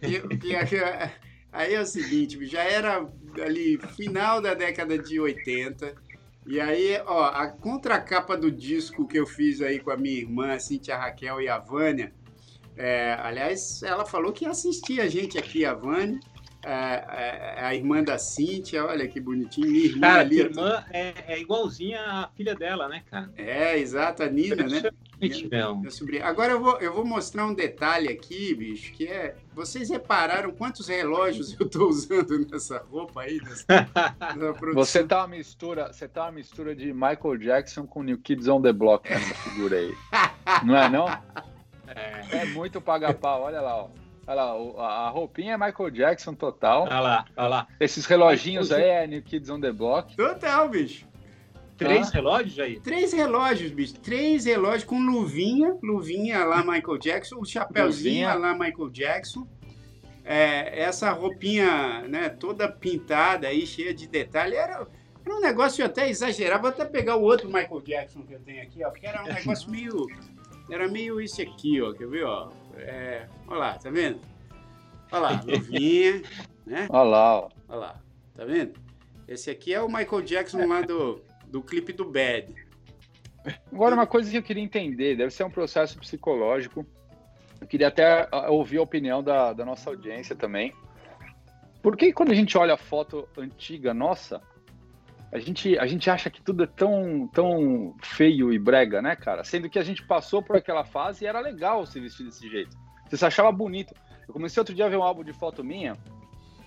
Que- que- aí é o seguinte, já era ali final da década de 80. E aí, ó, a contracapa do disco que eu fiz aí com a minha irmã, a Cintia Raquel e a Vânia. é, aliás, ela falou que assistia a gente aqui, a Vânia. É, é, a irmã da Cíntia, olha que bonitinho, minha irmã Cara, ali. minha irmã é, é igualzinha à filha dela, né, cara? É, exato, a Nina, né? Minha sobrinha. Agora eu vou, eu vou mostrar um detalhe aqui, bicho, que é. Vocês repararam quantos relógios eu tô usando nessa roupa aí? Nessa, nessa produção? Você tá uma mistura, você tá uma mistura de Michael Jackson com New Kids on the Block nessa figura aí. Não é não? É. É muito paga-pau, olha lá, ó. Olha lá, a roupinha é Michael Jackson total. Olha lá, olha lá. Esses reloginhos aí é New Kids on the Block. Total, bicho. Três Ah. relógios, Jair? Três relógios, bicho. Três relógios com luvinha, luvinha lá Michael Jackson, o chapéuzinho lá Michael Jackson. É, essa roupinha, né, toda pintada aí, cheia de detalhe, era, era um negócio até exagerado. Vou até pegar o outro Michael Jackson que eu tenho aqui, ó, porque era um negócio meio, era meio isso aqui, ó, quer ver, ó? É, olha lá, tá vendo? Olha lá, luvinha, né? Olha lá, ó. Olha lá, tá vendo? Esse aqui é o Michael Jackson lá do, do clipe do Bad. Agora, uma coisa que eu queria entender, deve ser um processo psicológico. Eu queria até ah, ouvir a opinião da, da nossa audiência também. Por que quando a gente olha a foto antiga nossa, a gente, a gente acha que tudo é tão, tão feio e brega, né, cara? Sendo que a gente passou por aquela fase e era legal se vestir desse jeito. Você se achava bonito. Eu comecei outro dia a ver um álbum de foto minha.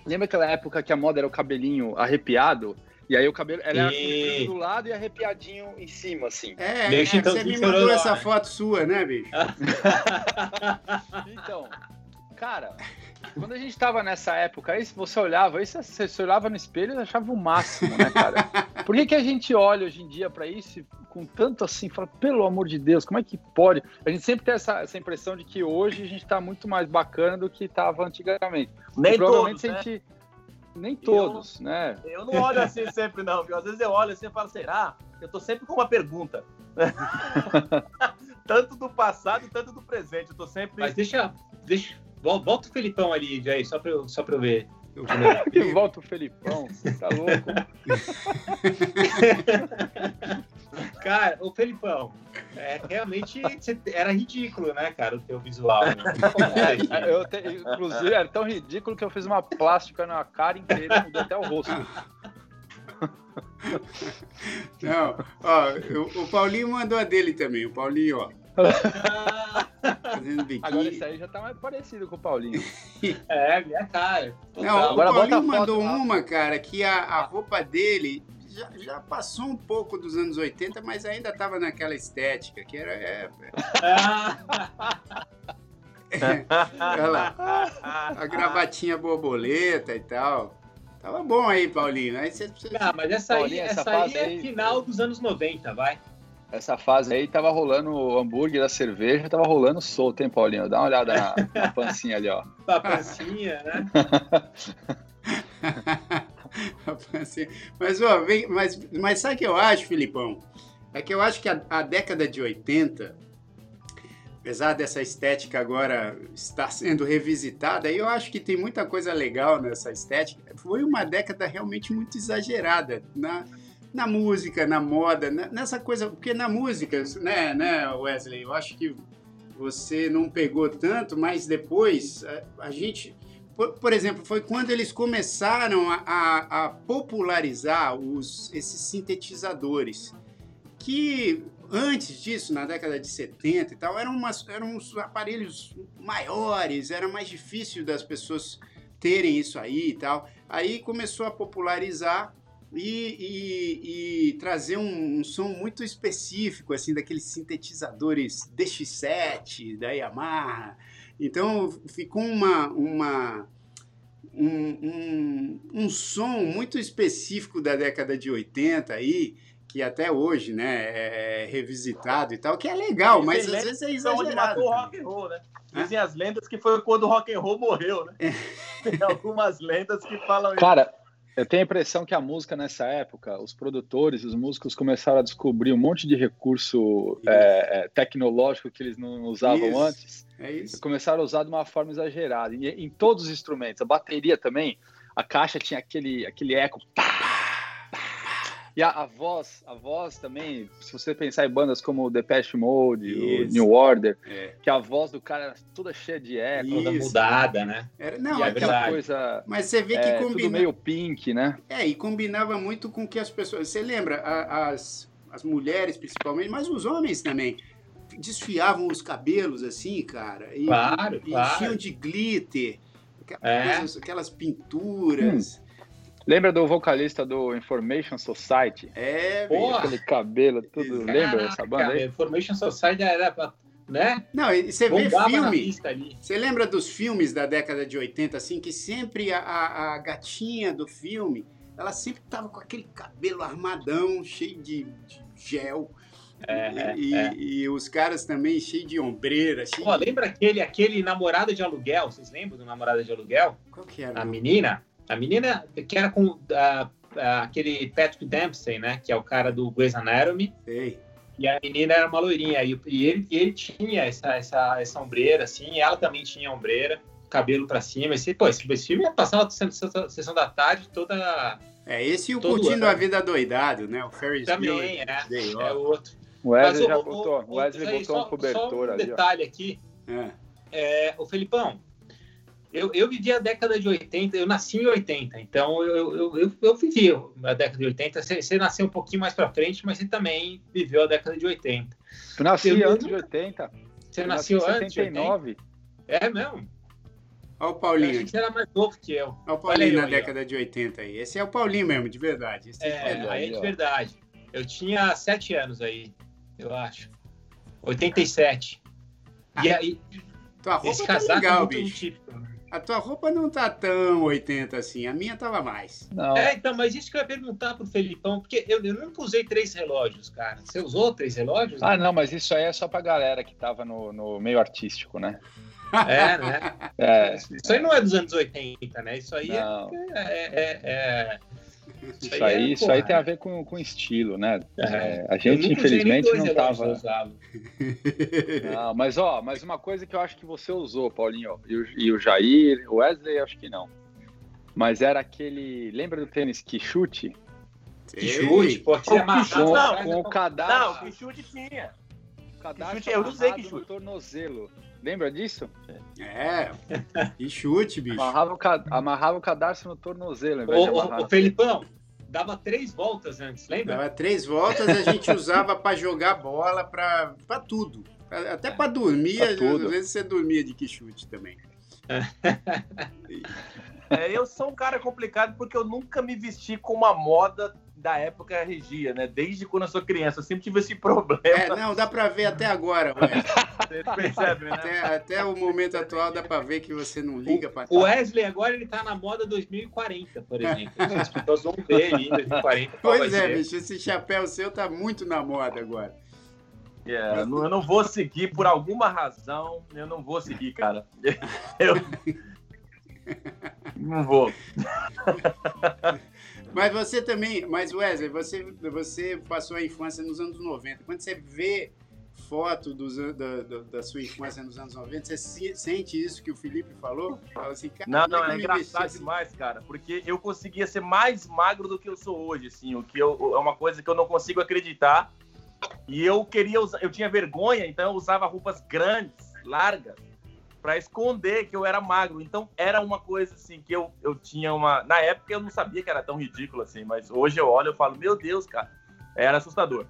Lembra aquela época que a moda era o cabelinho arrepiado? E aí o cabelo era E- comprido do lado e arrepiadinho em cima, assim. É, é, Chitãozinho você me mandou essa né? foto sua, né, bicho? Então, cara, quando a gente tava nessa época aí, se você olhava, aí você, você olhava no espelho e achava o máximo, né, cara? Por que, que a gente olha hoje em dia pra isso e com tanto assim, fala, pelo amor de Deus, como é que pode? A gente sempre tem essa, essa impressão de que hoje a gente tá muito mais bacana do que tava antigamente. Nem E provavelmente todos, a né? gente. Nem todos, né? Eu não olho assim sempre, não, viu? Às vezes eu olho assim e falo, será? Eu tô sempre com uma pergunta. tanto do passado, tanto do presente. Eu tô sempre. Mas deixa, deixa. Vol- Volta o Felipão ali, Jair, só pra eu, só pra eu ver. Que volta o Felipão, tá louco? Cara, o Felipão, é, realmente você- era ridículo, né, cara, o teu visual. Né? É, eu te- inclusive, era tão ridículo que eu fiz uma plástica na cara inteira, mudou até o rosto. Não, ó, o, o Paulinho mandou a dele também. O Paulinho, ó, fazendo biquíni. Agora esse aí já tá mais parecido com o Paulinho. é, minha cara. Não. Agora o bota Paulinho foto mandou lá. uma, cara, que a, a roupa dele já, já passou um pouco dos anos 80, mas ainda tava naquela estética, que era. é, olha lá, a gravatinha borboleta e tal. Tava bom aí, Paulinho. Aí você, você- Ah, mas essa aí, Paulinho, essa essa aí é aí- final dos anos 90, vai. Essa fase aí tava rolando o hambúrguer da cerveja, tava rolando solto, hein, Paulinho? Dá uma olhada na, na pancinha ali, ó. A pancinha, né? Assim, mas, ó, vem, mas, mas sabe o que eu acho, Filipão? É que eu acho que a, a década de 80, apesar dessa estética agora estar sendo revisitada, eu acho que tem muita coisa legal nessa estética. foi uma década realmente muito exagerada na, na música, na moda, na, nessa coisa, porque na música, né, né, Wesley, eu acho que você não pegou tanto, mas depois a, a gente, por, por, exemplo, foi quando eles começaram a, a, a popularizar os, esses sintetizadores, que antes disso, na década de 70 e tal, eram, umas, eram uns aparelhos maiores, era mais difícil das pessoas terem isso aí e tal. Aí começou a popularizar e, e, e trazer um, um, som muito específico, assim, daqueles sintetizadores DX7 da Yamaha. Então ficou uma, uma um, um, um som muito específico da década de 80 aí, que até hoje, né, é, é revisitado e tal, que é legal, mas às vezes é exagerado. Onde matou o rock and roll, né? Dizem as lendas que foi quando o rock and roll morreu, né? É. Tem algumas lendas que falam Cara, eu tenho a impressão que a música nessa época, os produtores, os músicos começaram a descobrir um monte de recurso é, é, tecnológico que eles não usavam isso. antes. É isso. Começaram a usar de uma forma exagerada. E, em todos os instrumentos, a bateria também, a caixa tinha aquele, aquele eco. Pá, e a, a, voz, a voz também, se você pensar em bandas como o Depeche Mode, Isso. o New Order, é. que a voz do cara era toda cheia de eco, toda mudada, né? Era, não, e é aquela coisa. Mas você vê que é, combina... tudo meio pink, né? É, e combinava muito com que as pessoas. Você lembra, a, as, as mulheres principalmente, mas os homens também desfiavam os cabelos assim, cara. E, claro, e claro. enchiam de glitter, aquelas, é. aquelas pinturas. Lembra do vocalista do Information Society? É, Porra. Aquele cabelo, tudo. Caraca, Lembra dessa banda aí? Information Society era pra, né? Não, e você vê filme. Você lembra dos filmes da década de 80, assim, que sempre a, a, a gatinha do filme, ela sempre tava com aquele cabelo armadão, cheio de, de gel. É, e, é. e, os caras também cheios de ombreira. Cheio Pô, de... lembra aquele, aquele namorada de aluguel? Vocês lembram do namorada de aluguel? Qual que era? A menina? A menina que era com uh, uh, aquele Patrick Dempsey, né? Que é o cara do Grey's Anatomy. Sei. E a menina era uma loirinha. E, e ele, ele tinha essa, essa, essa ombreira, assim. E ela também tinha ombreira, cabelo para cima. Esse, pô, esse, esse filme ia passar a sessão da tarde toda... É, esse e o Curtindo a Vida Doidado, né? O Ferris Também, é. É outro. O Wesley Mas, já o, botou, o, Wesley botou só, um cobertor só um ali. detalhe ó. aqui. É. É, o Felipão, eu, eu vivi a década de 80, eu nasci em 80, então eu, eu, eu, eu vivi a década de 80. Você, você nasceu um pouquinho mais para frente, mas você também viveu a década de 80. Tu nasci eu, antes de 80. Você eu nasceu antes de 79. É mesmo? Olha o Paulinho. Eu achei que você era mais novo que eu. Olha o Paulinho Olha na década de 80 aí. Esse é o Paulinho mesmo, de verdade. Esse é, é, verdade, aí é de verdade. Eu tinha 7 anos aí, eu acho. 87. Ah, e aí. Tua roupa esse tá legal, bicho. Típico, né? A tua roupa não tá tão 80 assim, a minha tava mais. Não. É, então, mas isso que eu ia perguntar pro Felipão, porque eu, eu nunca usei três relógios, cara. Você usou três relógios? Ah, não, mas isso aí é só pra galera que tava no, no meio artístico, né? É, né? É, isso aí não é dos anos 80, né? Isso aí é, é, é, é isso, isso aí, é, isso aí tem a ver com, com estilo, né? É, a gente, infelizmente, não tava. Não, mas, ó, mas uma coisa que eu acho que você usou, Paulinho, e o, e o Jair, o Wesley, acho que não. Mas era aquele. Lembra do tênis que chute? Que chute, pode ser amarrado. Com, com o cadastro. Não, que chute tinha. O cadastro eu não sei que chute. no tornozelo. Lembra disso? É, e chute, bicho. Amarrava o, ca... Amarrava o cadastro no tornozelo. Ô, ô, Felipão, dava três voltas antes, lembra? Dava três voltas e a gente usava para jogar bola, para tudo. Até para dormir, pra às vezes você dormia de que chute também. É, eu sou um cara complicado porque eu nunca me vesti com uma moda da época regia, né? Desde quando eu sou criança, eu sempre tive esse problema. É, não, dá pra ver até agora, Wesley. Você percebe, né? Até, até, o momento atual dá pra ver que você não liga pra O Wesley agora ele tá na moda 2040, por exemplo. As pessoas vão ver em 2040. Pois é, bicho, esse chapéu seu tá muito na moda agora. Yeah, eu não vou seguir por alguma razão, eu não vou seguir, cara. Eu não vou. Mas você também, mas Wesley, você, você passou a infância nos anos 90. Quando você vê foto dos, da, da, da, sua infância nos anos 90, você se, sente isso que o Felipe falou? Fala assim, não, não, é, é engraçado assim? demais, cara, porque eu conseguia ser mais magro do que eu sou hoje, assim, o que eu, é uma coisa que eu não consigo acreditar. E eu queria usar, eu tinha vergonha, então eu usava roupas grandes, largas, para esconder que eu era magro. Então era uma coisa assim que eu, eu tinha uma. Na época eu não sabia que era tão ridículo assim, mas hoje eu olho e falo, meu Deus, cara, era assustador.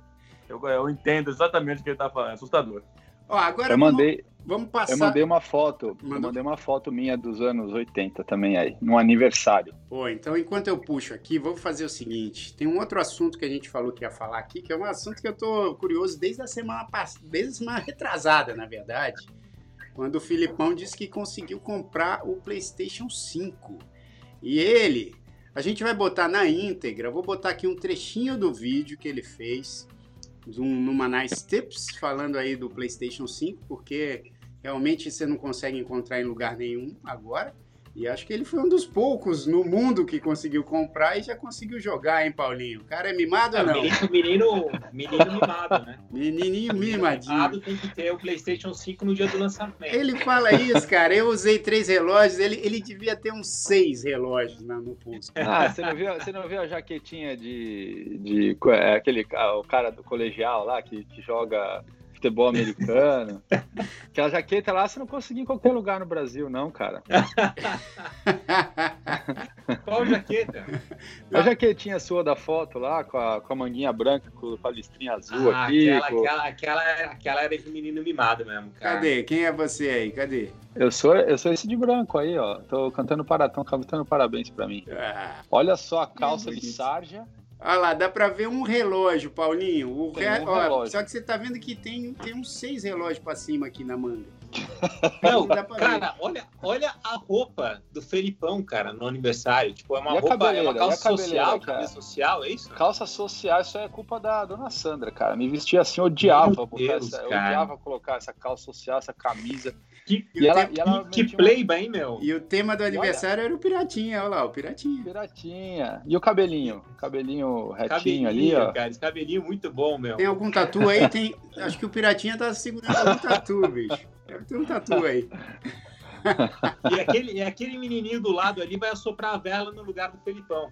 Eu, eu entendo exatamente o que ele tá falando, é assustador. Ó, agora eu vamos, mandei, vamos passar. Eu mandei uma foto, Mandou... eu mandei uma foto minha dos anos 80 também aí, no aniversário. Pô, então enquanto eu puxo aqui, vou fazer o seguinte: tem um outro assunto que a gente falou que ia falar aqui, que é um assunto que eu tô curioso desde a semana passada, desde a semana retrasada, na verdade quando o Filipão disse que conseguiu comprar o PlayStation 5. E ele, a gente vai botar na íntegra, vou botar aqui um trechinho do vídeo que ele fez um, numa Nice Tips, falando aí do PlayStation 5, porque realmente você não consegue encontrar em lugar nenhum agora. E acho que ele foi um dos poucos no mundo que conseguiu comprar e já conseguiu jogar, hein, Paulinho? O cara é mimado é, ou não? Menino, menino, mimado, né? Menininho mimadinho. Mimado tem que ter o PlayStation 5 no dia do lançamento. Ele fala isso, cara. Eu usei três relógios, ele, ele devia ter uns seis relógios na, no pulso. Ah, você não viu, você não viu a jaquetinha de, de é, aquele o cara do colegial lá que, que joga futebol americano. Aquela jaqueta lá você não conseguia em qualquer lugar no Brasil, não, cara. Qual jaqueta? A jaquetinha sua da foto lá, com a, com a manguinha branca, com a listrinha azul ah, aqui. Aquela, com... aquela, aquela, aquela era de menino mimado mesmo, cara. Cadê? Quem é você aí? Cadê? Eu sou, eu sou esse de branco aí, ó. Tô cantando paratão, cantando parabéns pra mim. Ah, Olha só a calça de sarja Olha lá, dá pra ver um relógio, Paulinho. O re... um Ó, relógio. Só que você tá vendo que tem, tem uns seis relógios pra cima aqui na manga. Não, cara, olha, olha a roupa do Felipão, cara, no aniversário. Tipo, é uma roupa, é uma calça social, camisa social, é isso? Calça social, isso é culpa da dona Sandra, cara. Me vestia assim, odiava, Deus, essa, odiava colocar essa calça social, essa camisa. Que, e ela, e ela que, que playba, hein, meu? E o tema do aniversário olha, era o Piratinha, olha lá, o Piratinha. Piratinha. E o cabelinho? Cabelinho retinho cabelinho, ali, ó. Cara, esse cabelinho muito bom, meu. Tem algum tatu aí? Tem... Acho que o Piratinha tá segurando algum tatu, bicho. Deve ter um tatu aí. e, aquele, e aquele menininho do lado ali vai assoprar a vela no lugar do Felipão.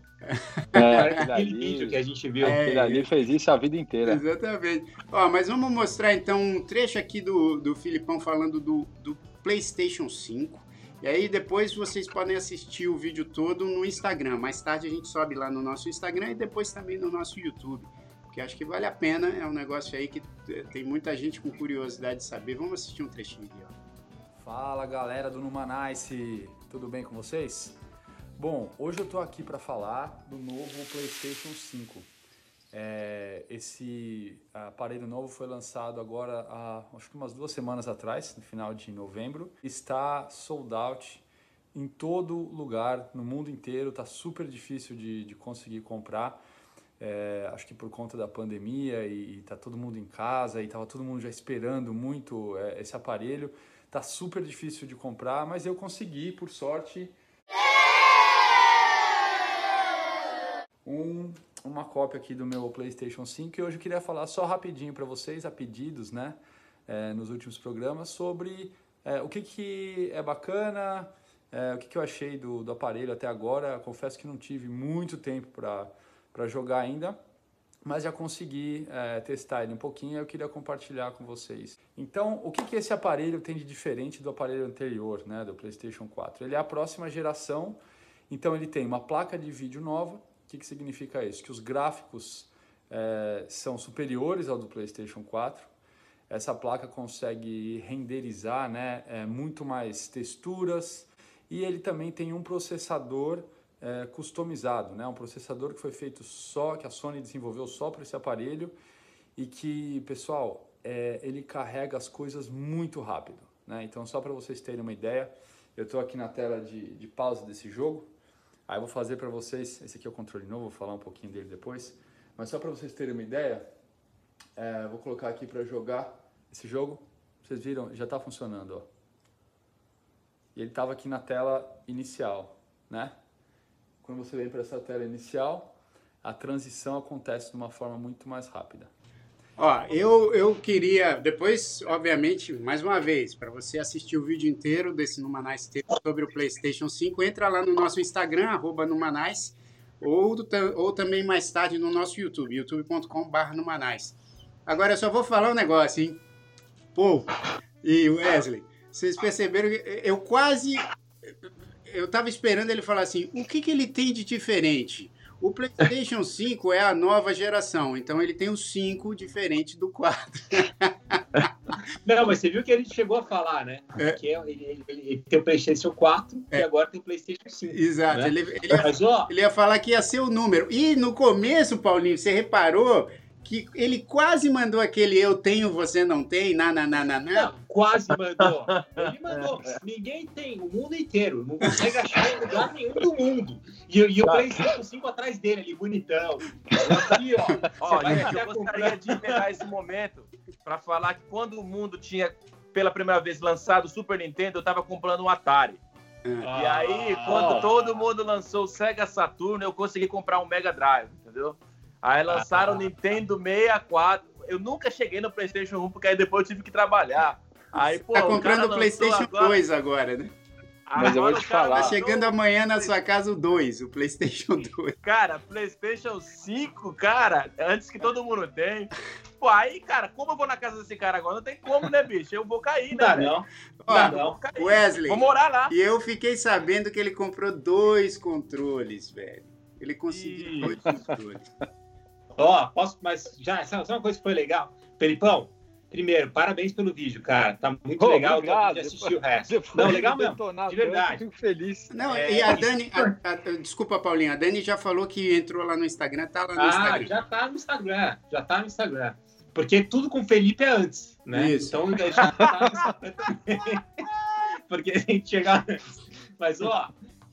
É, aquele ali, vídeo que a gente viu. É, aquele ali fez isso a vida inteira. Exatamente. Ó, mas vamos mostrar então um trecho aqui do, do Filipão falando do, do PlayStation 5. E aí depois vocês podem assistir o vídeo todo no Instagram. Mais tarde a gente sobe lá no nosso Instagram e depois também no nosso YouTube. Porque acho que vale a pena, é um negócio aí que tem muita gente com curiosidade de saber. Vamos assistir um trechinho aqui, ó. Fala galera do Numanice, tudo bem com vocês? Bom, hoje eu tô aqui para falar do novo PlayStation 5. É, esse aparelho novo foi lançado agora há acho que umas duas semanas atrás, no final de novembro. Está sold out em todo lugar, no mundo inteiro, está super difícil de, de conseguir comprar. É, acho que por conta da pandemia e, está todo mundo em casa e estava todo mundo já esperando muito é, esse aparelho. Tá super difícil de comprar, mas eu consegui, por sorte, um, uma cópia aqui do meu PlayStation 5 e hoje eu queria falar só rapidinho para vocês, a pedidos, né, é, nos últimos programas, sobre é, o que, que é bacana, é, o que, que eu achei do, do aparelho até agora. Confesso que não tive muito tempo para jogar ainda, mas já consegui é, testar ele um pouquinho e eu queria compartilhar com vocês. Então, o que, que esse aparelho tem de diferente do aparelho anterior, né, do PlayStation 4? Ele é a próxima geração, então ele tem uma placa de vídeo nova. O que, que significa isso? Que os gráficos é, são superiores ao do PlayStation 4. Essa placa consegue renderizar né, é, muito mais texturas e ele também tem um processador é, customizado, né? um processador que foi feito só, que a Sony desenvolveu só para esse aparelho e que, pessoal, é, ele carrega as coisas muito rápido. Né? Então, só para vocês terem uma ideia, eu estou aqui na tela de, de pausa desse jogo, aí eu vou fazer para vocês, esse aqui é o controle novo, vou falar um pouquinho dele depois, mas só para vocês terem uma ideia, é, vou colocar aqui para jogar esse jogo, vocês viram, já está funcionando, ó. E ele estava aqui na tela inicial, né? Quando você vem para essa tela inicial, a transição acontece de uma forma muito mais rápida. Ó, eu, eu queria, depois, obviamente, mais uma vez, para você assistir o vídeo inteiro desse Numanais sobre o PlayStation 5, entra lá no nosso Instagram, arroba Numanais, ou, ou também mais tarde no nosso YouTube, youtube.com.br Numanais. Agora, eu só vou falar um negócio, hein? Pô, e Wesley, vocês perceberam que eu quase. Eu tava esperando ele falar assim: o que, que ele tem de diferente? O PlayStation 5 é a nova geração, então ele tem o 5 diferente do 4. Não, mas você viu que ele chegou a falar, né? É. Que é, ele, ele, ele, tem o PlayStation 4 é. e agora tem o PlayStation 5. Exato. Né? Ele, ele, ia, mas, ó, ele ia falar que ia ser o número. E no começo, Paulinho, você reparou que ele quase mandou aquele eu tenho, você não tem, na, na, na, na, Não, quase mandou. Ele mandou. Ninguém tem, o mundo inteiro. Não consegue achar em lugar nenhum do mundo. E, e o PlayStation 5 atrás dele ali, bonitão. Aqui, ó. ó gente, eu gostaria de pegar esse momento para falar que quando o mundo tinha pela primeira vez lançado o Super Nintendo, eu tava comprando um Atari. Ah, e aí, quando ah. todo mundo lançou o Sega Saturn, eu consegui comprar um Mega Drive, entendeu? Aí lançaram o ah. Nintendo 64. Eu nunca cheguei no PlayStation 1 porque aí depois eu tive que trabalhar. Aí, pô, tá comprando o PlayStation agora... 2 agora, né? Mas eu vou te falar. Tá chegando amanhã na sua casa o 2, o PlayStation 2. Cara, PlayStation 5, cara, antes que todo mundo tem. Pô, aí, cara, como eu vou na casa desse cara agora? Não tem como, né, bicho? Eu vou cair, né? Não, não. Ó, não. Wesley. Vou morar lá. E eu fiquei sabendo que ele comprou dois controles, velho. Ele conseguiu e... dois controles. Ó, oh, posso, mas já, sabe uma coisa que foi legal? Felipão, primeiro, parabéns pelo vídeo, cara. Tá muito oh, legal obrigado. de assistir o resto. Não, legal mesmo. De verdade. fico feliz. Não, é... e a Dani, a, a, desculpa, Paulinha, a Dani já falou que entrou lá no Instagram, tá lá no ah, Instagram. já tá no Instagram, já tá no Instagram. Porque tudo com Felipe é antes, né? Isso. Então já tá no Instagram também. Porque a gente chega antes. Mas, ó,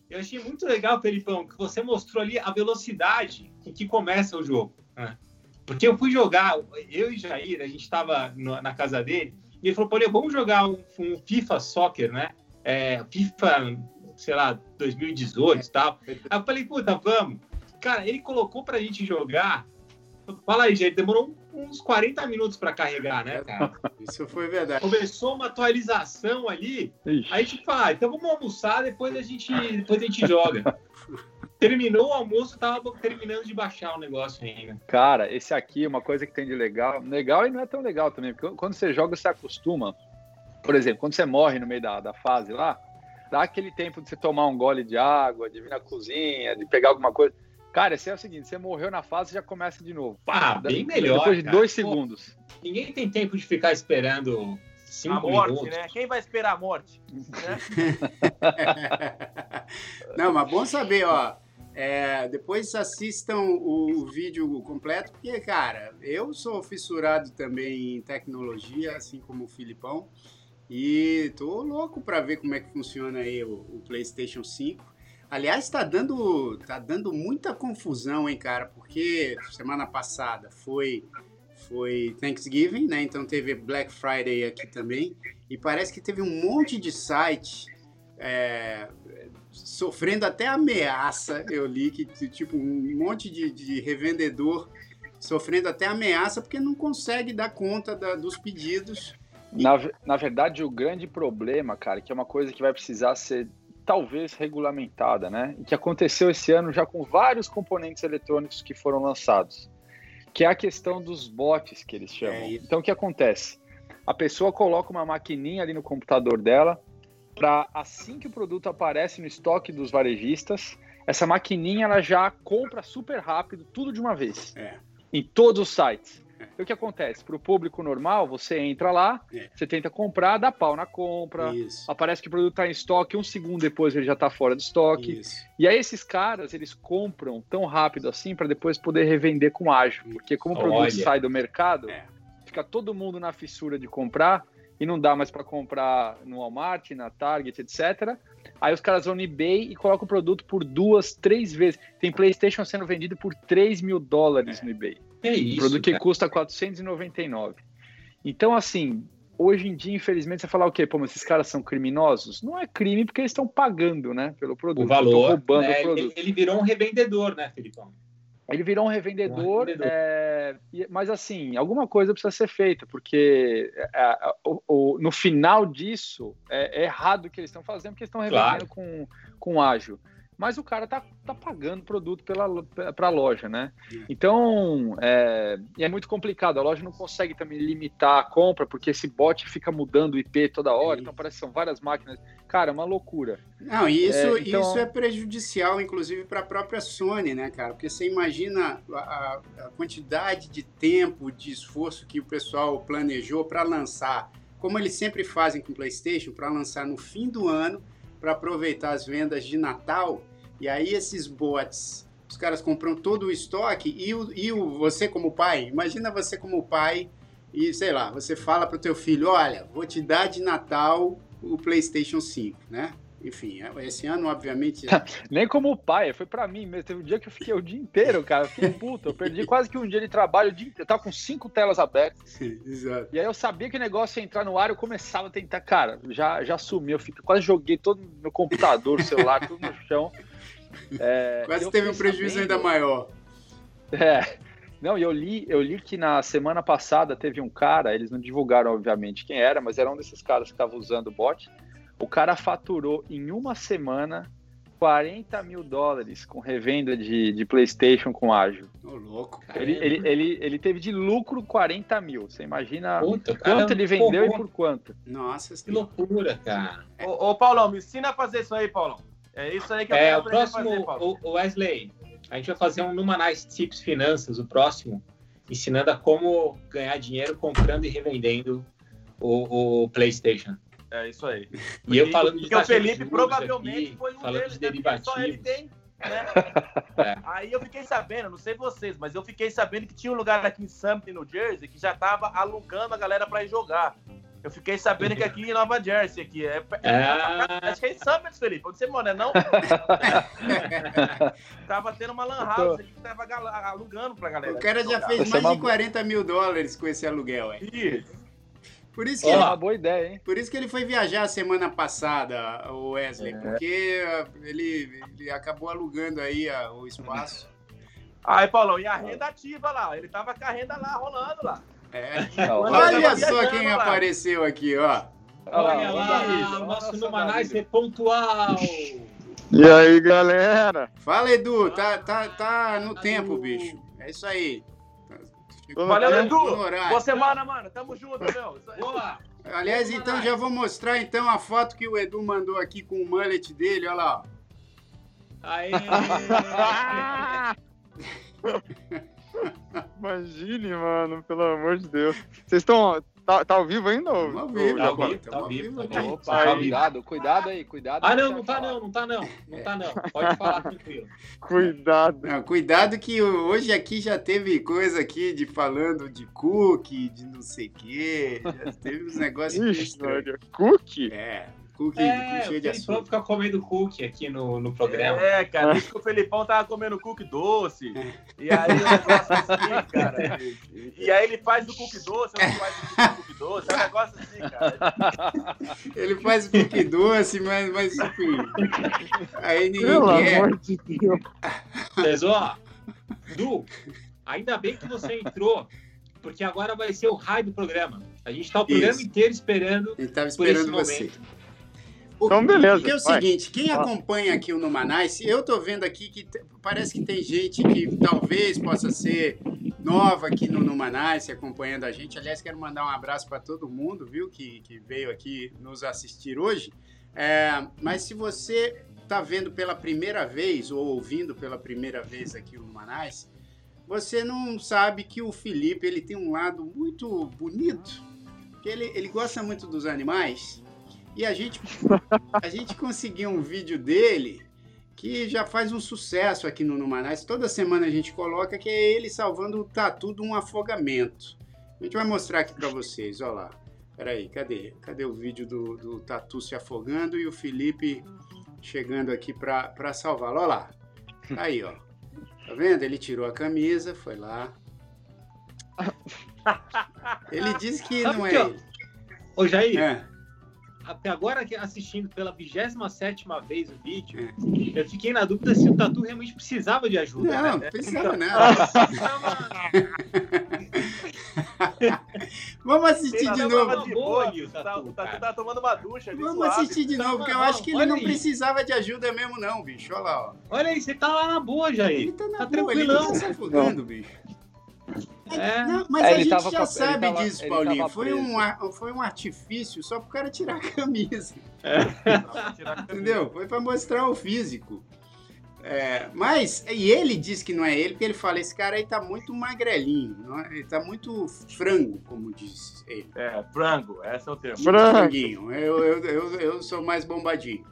eu achei muito legal, Felipão, que você mostrou ali a velocidade em que começa o jogo. Né? Porque eu fui jogar, eu e Jair, a gente estava na casa dele, e ele falou, pô, vamos jogar um, um, FIFA Soccer, né? É, FIFA, sei lá, 2018 e tal. Aí eu falei, puta, vamos. Cara, ele colocou pra gente jogar. Fala aí, gente, demorou uns 40 minutos para carregar, né, cara? Isso foi verdade. Começou uma atualização ali. Ixi. Aí a gente fala, ah, então vamos almoçar, depois a gente, depois a gente joga. Terminou o almoço, tava terminando de baixar o negócio ainda. Cara, esse aqui, uma coisa que tem de legal, legal e não é tão legal também, porque quando você joga, você acostuma. Por exemplo, quando você morre no meio da, da fase lá, dá aquele tempo de você tomar um gole de água, de vir na cozinha, de pegar alguma coisa. Cara, esse é o seguinte: você morreu na fase já começa de novo. Pá, bem melhor. Depois de cara. dois segundos. Pô, ninguém tem tempo de ficar esperando cinco a morte, minutos. né? Quem vai esperar a morte? Né? Não, mas bom saber, ó. É, depois assistam o vídeo completo, porque, cara, eu sou fissurado também em tecnologia, assim como o Filipão, e tô louco para ver como é que funciona aí o, o PlayStation 5. Aliás, tá dando, tá dando muita confusão, hein, cara, porque semana passada foi foi Thanksgiving, né? Então teve Black Friday aqui também, e parece que teve um monte de site é, sofrendo até ameaça, eu li que tipo um monte de, de revendedor sofrendo até ameaça porque não consegue dar conta da, dos pedidos. Na, na verdade, o grande problema, cara, que é uma coisa que vai precisar ser talvez regulamentada, né? E que aconteceu esse ano já com vários componentes eletrônicos que foram lançados, que é a questão dos bots que eles chamam. É então, o que acontece? A pessoa coloca uma maquininha ali no computador dela, para assim que o produto aparece no estoque dos varejistas, essa maquininha ela já compra super rápido, tudo de uma vez, é. em todos os sites. E o que acontece? Para o público normal, você entra lá, é. você tenta comprar, dá pau na compra, Isso. aparece que o produto está em estoque, um segundo depois ele já está fora de estoque. Isso. E aí esses caras, eles compram tão rápido assim para depois poder revender com ágil, porque como o produto Olha. sai do mercado, é. fica todo mundo na fissura de comprar, e não dá mais para comprar no Walmart, na Target, etc. Aí os caras vão no eBay e colocam o produto por duas, três vezes. Tem PlayStation sendo vendido por 3 mil dólares é. no eBay. É isso. Produto que cara. custa 499. Então, assim, hoje em dia, infelizmente, você fala o quê? Pô, mas esses caras são criminosos? Não é crime porque eles estão pagando, né, pelo produto. O valor. Roubando né, o produto. Ele virou um revendedor, né, Felipão? Ele virou um revendedor, um revendedor. É, mas assim, alguma coisa precisa ser feita, porque é, é, o, no final disso é, é, errado o que eles estão fazendo, porque eles estão revendendo claro. com, com ágil mas o cara tá, tá pagando produto para a loja, né? Então, é, é muito complicado. A loja não consegue também limitar a compra, porque esse bot fica mudando o IP toda hora, então parece que são várias máquinas. Cara, é uma loucura. Não, e isso é, então... isso é prejudicial, inclusive, para a própria Sony, né, cara? Porque você imagina a, a quantidade de tempo, de esforço que o pessoal planejou para lançar, como eles sempre fazem com o PlayStation, para lançar no fim do ano para aproveitar as vendas de Natal. E aí esses bots, os caras compram todo o estoque e, o, e o, você como pai, imagina você como pai e sei lá, você fala para o teu filho, olha, vou te dar de Natal o PlayStation 5, né? Enfim, esse ano, obviamente. Nem como pai, foi para mim mesmo. Teve um dia que eu fiquei o dia inteiro, cara. Eu fiquei puto. Eu perdi quase que um dia de trabalho. Dia... Eu tava com cinco telas abertas. Exato. E aí eu sabia que o negócio ia entrar no ar. Eu começava a tentar. Cara, já, já sumi. Eu fico, quase joguei todo meu computador, celular, tudo no chão. É, quase teve um prejuízo sabendo... ainda maior. É. Não, e eu li, eu li que na semana passada teve um cara, eles não divulgaram, obviamente, quem era, mas era um desses caras que estava usando o bot o cara faturou em uma semana 40 mil dólares com revenda de, de PlayStation com ágil. Ô, louco, cara. Ele, ele, ele, ele, teve de lucro 40 mil. Você imagina Puta, quanto ele vendeu porra. e por quanto? Nossa, que loucura, cara. É. Ô, ô, Paulão, me ensina a fazer isso aí, Paulão. É isso aí que eu é, quero o próximo, fazer, Paulo. O Wesley, a gente vai fazer um Numanice Tips Finanças, o próximo, ensinando a como ganhar dinheiro comprando e revendendo o, o PlayStation. É isso aí. E eu falando Porque o Felipe provavelmente aqui, foi um deles, de né? só ele tem. Né? é. Aí eu fiquei sabendo, não sei vocês, mas eu fiquei sabendo que tinha um lugar aqui em Summit, no Jersey, que já tava alugando a galera para ir jogar. Eu fiquei sabendo que aqui em Nova Jersey, aqui é, é, é acho que é em Summit, Felipe, onde você mora, não? tava tendo uma lan house aqui que tava alugando pra galera. O cara já fez mais de 40 mil dólares com esse aluguel, hein? Isso. Por isso que ele, uma boa ideia, hein? Por isso que ele foi viajar semana passada, o Wesley, é. porque ele, ele acabou alugando aí a, o espaço. Aí, Paulão, e a renda ativa lá? Ele tava com a renda lá rolando lá. É. Olha só quem lá. apareceu aqui, ó. Olha lá, o nosso Numanais é pontual. E aí, galera? Fala, Edu, tá, tá, tá no tempo, bicho. É isso aí. Valeu, Edu. Boa semana, mano. Tamo junto, meu. Boa. Aliás, então já vou mostrar então a foto que o Edu mandou aqui com o mullet dele, olha lá. Aê! Imagine, mano, pelo amor de Deus. Vocês estão Tá, tá ao vivo ainda? Ou... Ao vivo, tá ao vivo, tá ao vivo. Opa, cuidado, cuidado aí, cuidado. Ah, não, não tá não, não tá não. Não tá não. Pode falar tranquilo. Cuidado. Não, cuidado que hoje aqui já teve coisa aqui de falando de cookie, de não sei o quê. Já teve uns negócios Ixi, cookie? É. Cookie é, cheio de açúcar. fica comendo cookie aqui no, no programa. É, cara, isso que o Felipão tava comendo cookie doce. E aí o negócio assim, cara. E, e aí ele faz o cookie doce, não faz o cookie doce. É um negócio assim, cara. Ele faz o cookie doce, mas, mas enfim. Aí ninguém Pelo quer. amor de Deus. Mas, ó, Du, ainda bem que você entrou, porque agora vai ser o raio do programa. A gente tá o programa Isso. inteiro esperando. Ele tava esperando você. Momento. O, então, beleza. é o seguinte, quem acompanha aqui o Numanais, eu tô vendo aqui que parece que tem gente que talvez possa ser nova aqui no Numanais, acompanhando a gente. Aliás, quero mandar um abraço para todo mundo, viu, que, que veio aqui nos assistir hoje. É, mas se você está vendo pela primeira vez ou ouvindo pela primeira vez aqui o Numanais, você não sabe que o Felipe ele tem um lado muito bonito, que ele, ele gosta muito dos animais e a gente, a gente conseguiu um vídeo dele que já faz um sucesso aqui no Numanais. Toda semana a gente coloca que é ele salvando o tatu de um afogamento. A gente vai mostrar aqui para vocês, olha lá. Peraí, cadê? Cadê o vídeo do, do tatu se afogando e o Felipe chegando aqui para salvá-lo? Olha lá. Aí, ó. Tá vendo? Ele tirou a camisa, foi lá. Ele disse que Sabe não é. Que, Ô, Jair, é. Até agora que assistindo pela 27 vez o vídeo, eu fiquei na dúvida se o Tatu realmente precisava de ajuda. Não, né? precisava nada. Vamos assistir de novo. De boa boa, o Tatu, Tatu, o Tatu tá tomando uma ducha ali, Vamos suave. assistir de novo, porque eu Não, acho que ele não aí. precisava de ajuda mesmo, não, bicho. Olha lá, ó. Olha aí, você tá lá na boa, Ele Jair. tá na Tá boa, ele tranquilão. tá se afogando, bicho. É. Não, mas É, a ele gente tava já com sabe tava- disso, Paulinho. Foi um, foi um artifício só pro cara tirar a camisa. Camisa. Entendeu? Foi pra mostrar o físico. É, mas, e ele diz que não é ele, porque ele fala: esse cara aí tá muito magrelinho, não é? ele tá muito frango, como diz ele. É, frango, esse é o termo. Franguinho. Eu, eu, eu, eu sou mais bombadinho.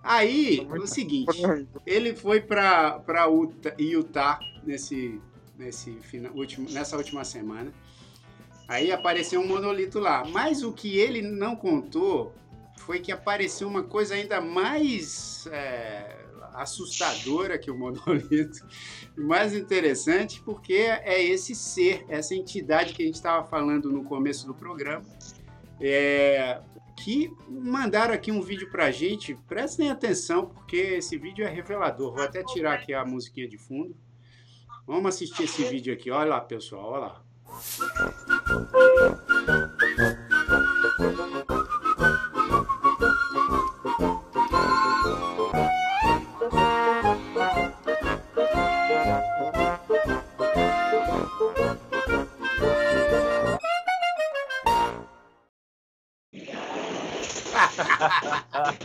Aí, o seguinte, ele foi pra, pra Utah, Utah nesse, nesse fina, último, nessa última semana. Aí apareceu um monolito lá. Mas o que ele não contou foi que apareceu uma coisa ainda mais é, assustadora que o monolito. Mais interessante porque é esse ser, essa entidade que a gente estava falando no começo do programa. É, que mandaram aqui um vídeo pra gente. Prestem atenção, porque esse vídeo é revelador. Vou até tirar aqui a musiquinha de fundo. Vamos assistir esse vídeo aqui. Olha lá, pessoal, olha lá.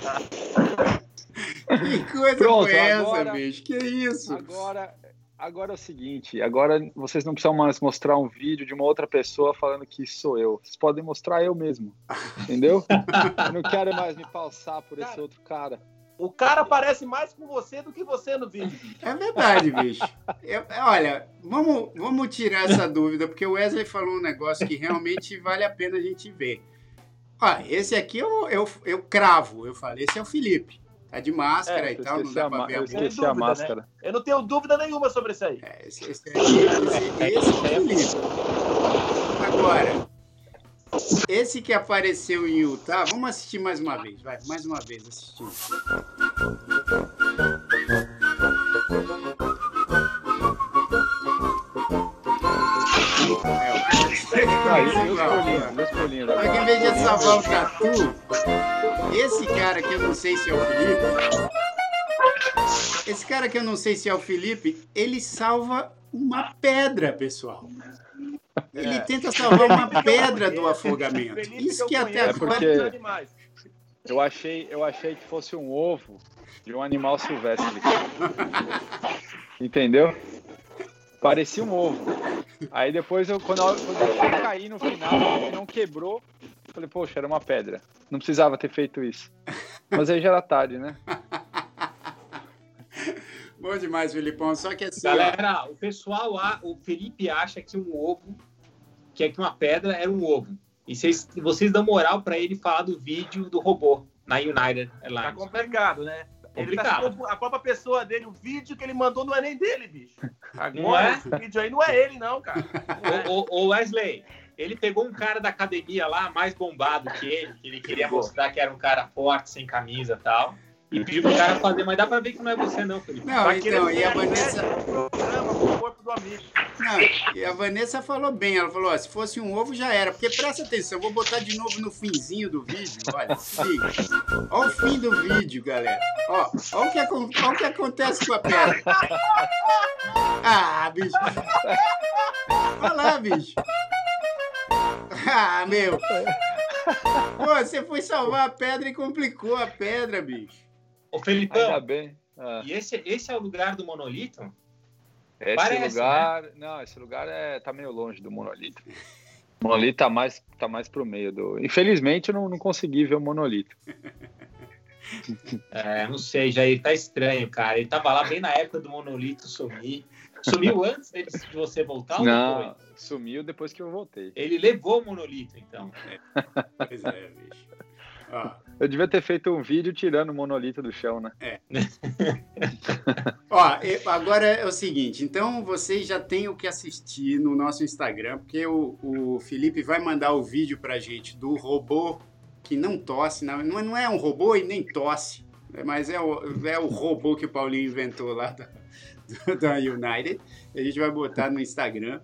Que coisa Pronto, foi essa, agora- bicho? Que isso? Agora, agora é o seguinte, agora vocês não precisam mais mostrar um vídeo de uma outra pessoa falando que sou eu. Vocês podem mostrar eu mesmo, entendeu? Eu não quero mais me passar por esse Cara. outro cara. O cara parece mais com você do que você no vídeo. É verdade, bicho. Eu- olha, vamos, vamos tirar essa dúvida, porque o Wesley falou um negócio que realmente vale a pena a gente ver. Ó, esse aqui eu, eu, eu cravo, eu falei, esse é o Felipe. Tá de máscara É, e tal, não dá a, pra ver a eu boca. Esqueci a dúvida, né? máscara. Eu não tenho dúvida nenhuma sobre isso aí. É, esse, esse, aqui, esse, esse é o Felipe. Agora, esse que apareceu em Utah, vamos assistir mais uma vez, vai, mais uma vez assistindo. Ah, que em vez de salvar o Tatu, esse cara que eu não sei se é o Felipe, esse cara que eu não sei se é o Felipe, ele salva uma pedra, pessoal. Ele É. tenta salvar uma pedra do afogamento. Isso que até conheço, É porque- agora. Eu achei, eu achei que fosse um ovo de um animal silvestre. Entendeu? Parecia um ovo. Aí depois, eu, quando, eu- quando eu deixei cair no final, ele não quebrou. Falei, poxa, era uma pedra. Não precisava ter feito isso. Mas aí já era tarde, né? Bom demais, Filipão. Só que assim, ó, Galera, o pessoal, a- o Felipe acha que um ovo, que é que uma pedra era um ovo. E vocês, vocês dão moral pra ele falar do vídeo do robô na United Tá Airlines. complicado, né? Ele tá a própria pessoa dele, o vídeo que ele mandou não é nem dele, bicho. Não Agora, é? esse vídeo aí não é ele, não, cara. É. Ô, ô, Wesley, ele pegou um cara da academia lá, mais bombado que ele, que ele queria mostrar que era um cara forte, sem camisa e tal. E pediu pro cara fazer, mas dá pra ver que não é você não, Felipe. Não, Tá então, querendo e a Vanessa. do amigo. Não, e a Vanessa falou bem, ela falou, ó, se fosse um ovo já era, porque presta atenção, eu vou botar de novo no finzinho do vídeo, olha, se liga. Olha o fim do vídeo, galera. Ó, olha o que, olha o que acontece com a pedra. Ah, bicho. Olha lá, bicho. Ah, meu. Pô, você foi salvar a pedra e complicou a pedra, bicho. Ô, Ainda Felipão, bem. Ah, e esse, esse é o lugar do monolito? esse Parece, lugar. Não, esse lugar é, tá meio longe do monolito. O monolito tá mais, tá mais pro meio do. Infelizmente, eu não, não consegui ver o monolito. É, não sei, Jair, tá estranho, cara. Ele tava lá bem na época do monolito sumir. Sumiu antes dele- de você voltar ou não, depois? sumiu depois que eu voltei. Ele levou o monolito, então. Pois é, bicho. Ó, Eu devia ter feito um vídeo tirando o monolito do chão, né? Ó, e- agora é o seguinte, então vocês já têm o que assistir no nosso Instagram, porque o, o Felipe vai mandar o vídeo pra gente do robô que não tosse, não, não é um robô e nem tosse, né? mas é o, é o robô que o Paulinho inventou lá da, da United. A gente vai botar no Instagram.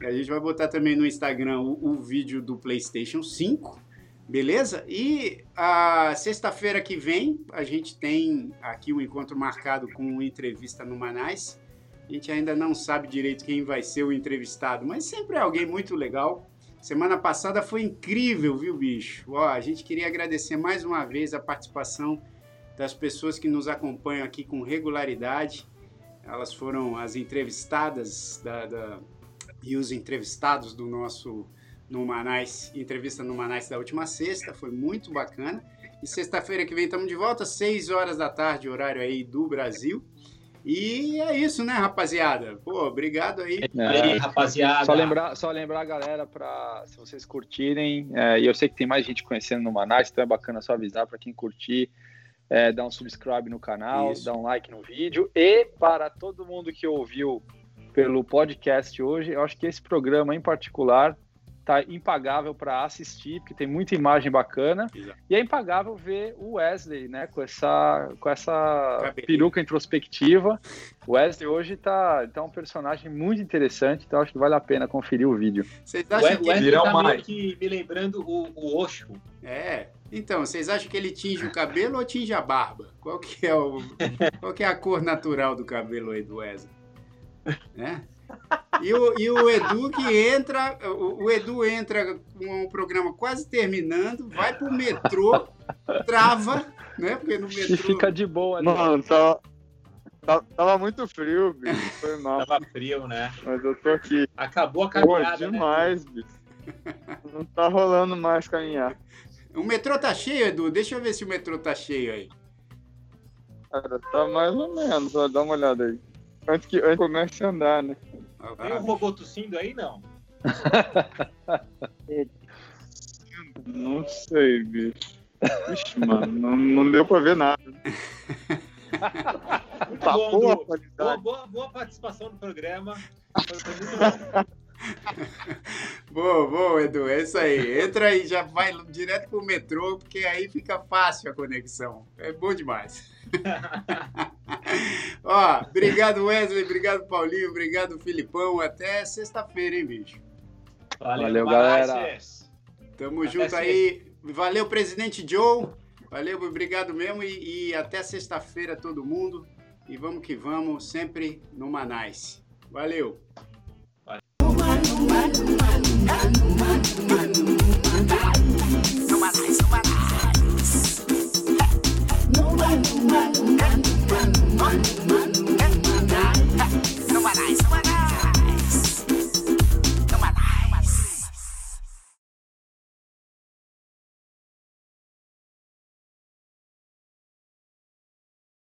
A gente vai botar também no Instagram o, o vídeo do PlayStation 5, beleza? E a sexta-feira que vem a gente tem aqui um encontro marcado com uma entrevista no Manais. A gente ainda não sabe direito quem vai ser o entrevistado, mas sempre é alguém muito legal. Semana passada foi incrível, viu, bicho? Ó, a gente queria agradecer mais uma vez a participação das pessoas que nos acompanham aqui com regularidade. Elas foram as entrevistadas da, da, e os entrevistados do nosso no Manais, entrevista no Manais da última sexta, foi muito bacana. E sexta-feira que vem estamos de volta, 6 horas da tarde, horário aí do Brasil. E é isso, né, rapaziada? Pô, obrigado aí. É, aí, rapaziada. Só lembrar, só lembrar a galera para se vocês curtirem, é, e eu sei que tem mais gente conhecendo no Manais, então é bacana só avisar para quem curtir, é, dar um subscribe no canal, isso. dar um like no vídeo. E para todo mundo que ouviu pelo podcast hoje, eu acho que esse programa em particular tá impagável para assistir, porque tem muita imagem bacana. Exato. E é impagável ver o Wesley, né, com essa, com essa peruca introspectiva. O Wesley hoje tá, tá um personagem muito interessante, então acho que vale a pena conferir o vídeo. Vocês acham que ele tá meio que me lembrando o, o Osho? É. Então, vocês acham que ele tinge o cabelo ou tinge a barba? Qual que é o qual que é a cor natural do cabelo aí do Wesley? Né? E o, e o Edu que entra, o, o Edu entra com o programa quase terminando, vai pro metrô, trava, né? Porque no metrô. E fica de boa, né? Mano, tava, tava, tava muito frio, bicho. Foi mal. Tava frio, né? Mas eu tô aqui. Acabou a caminhada. Pô, né? demais, né? bicho. Não tá rolando mais caminhar. O metrô tá cheio, Edu? Deixa eu ver se o metrô tá cheio aí. Cara, tá mais ou menos, ó, dá uma olhada aí. Antes que antes comece a andar, né? Tem um robô tossindo aí, não? não sei, bicho. Ixi, mano, não, não deu pra ver nada. Muito tá bom, boa, boa, boa, boa, participação no programa. Foi, foi muito bom. boa, boa, Edu. É isso aí. Entra aí, já vai direto pro metrô, porque aí fica fácil a conexão. É bom demais. Ó, obrigado, Wesley. Obrigado, Paulinho. Obrigado, Filipão. Até sexta-feira, hein, bicho? Valeu, Valeu galera. Tamo até junto sexta. aí. Valeu, presidente Joe. Valeu, obrigado mesmo. E, e até sexta-feira, todo mundo. E vamos que vamos, sempre no Manais. Valeu. Valeu.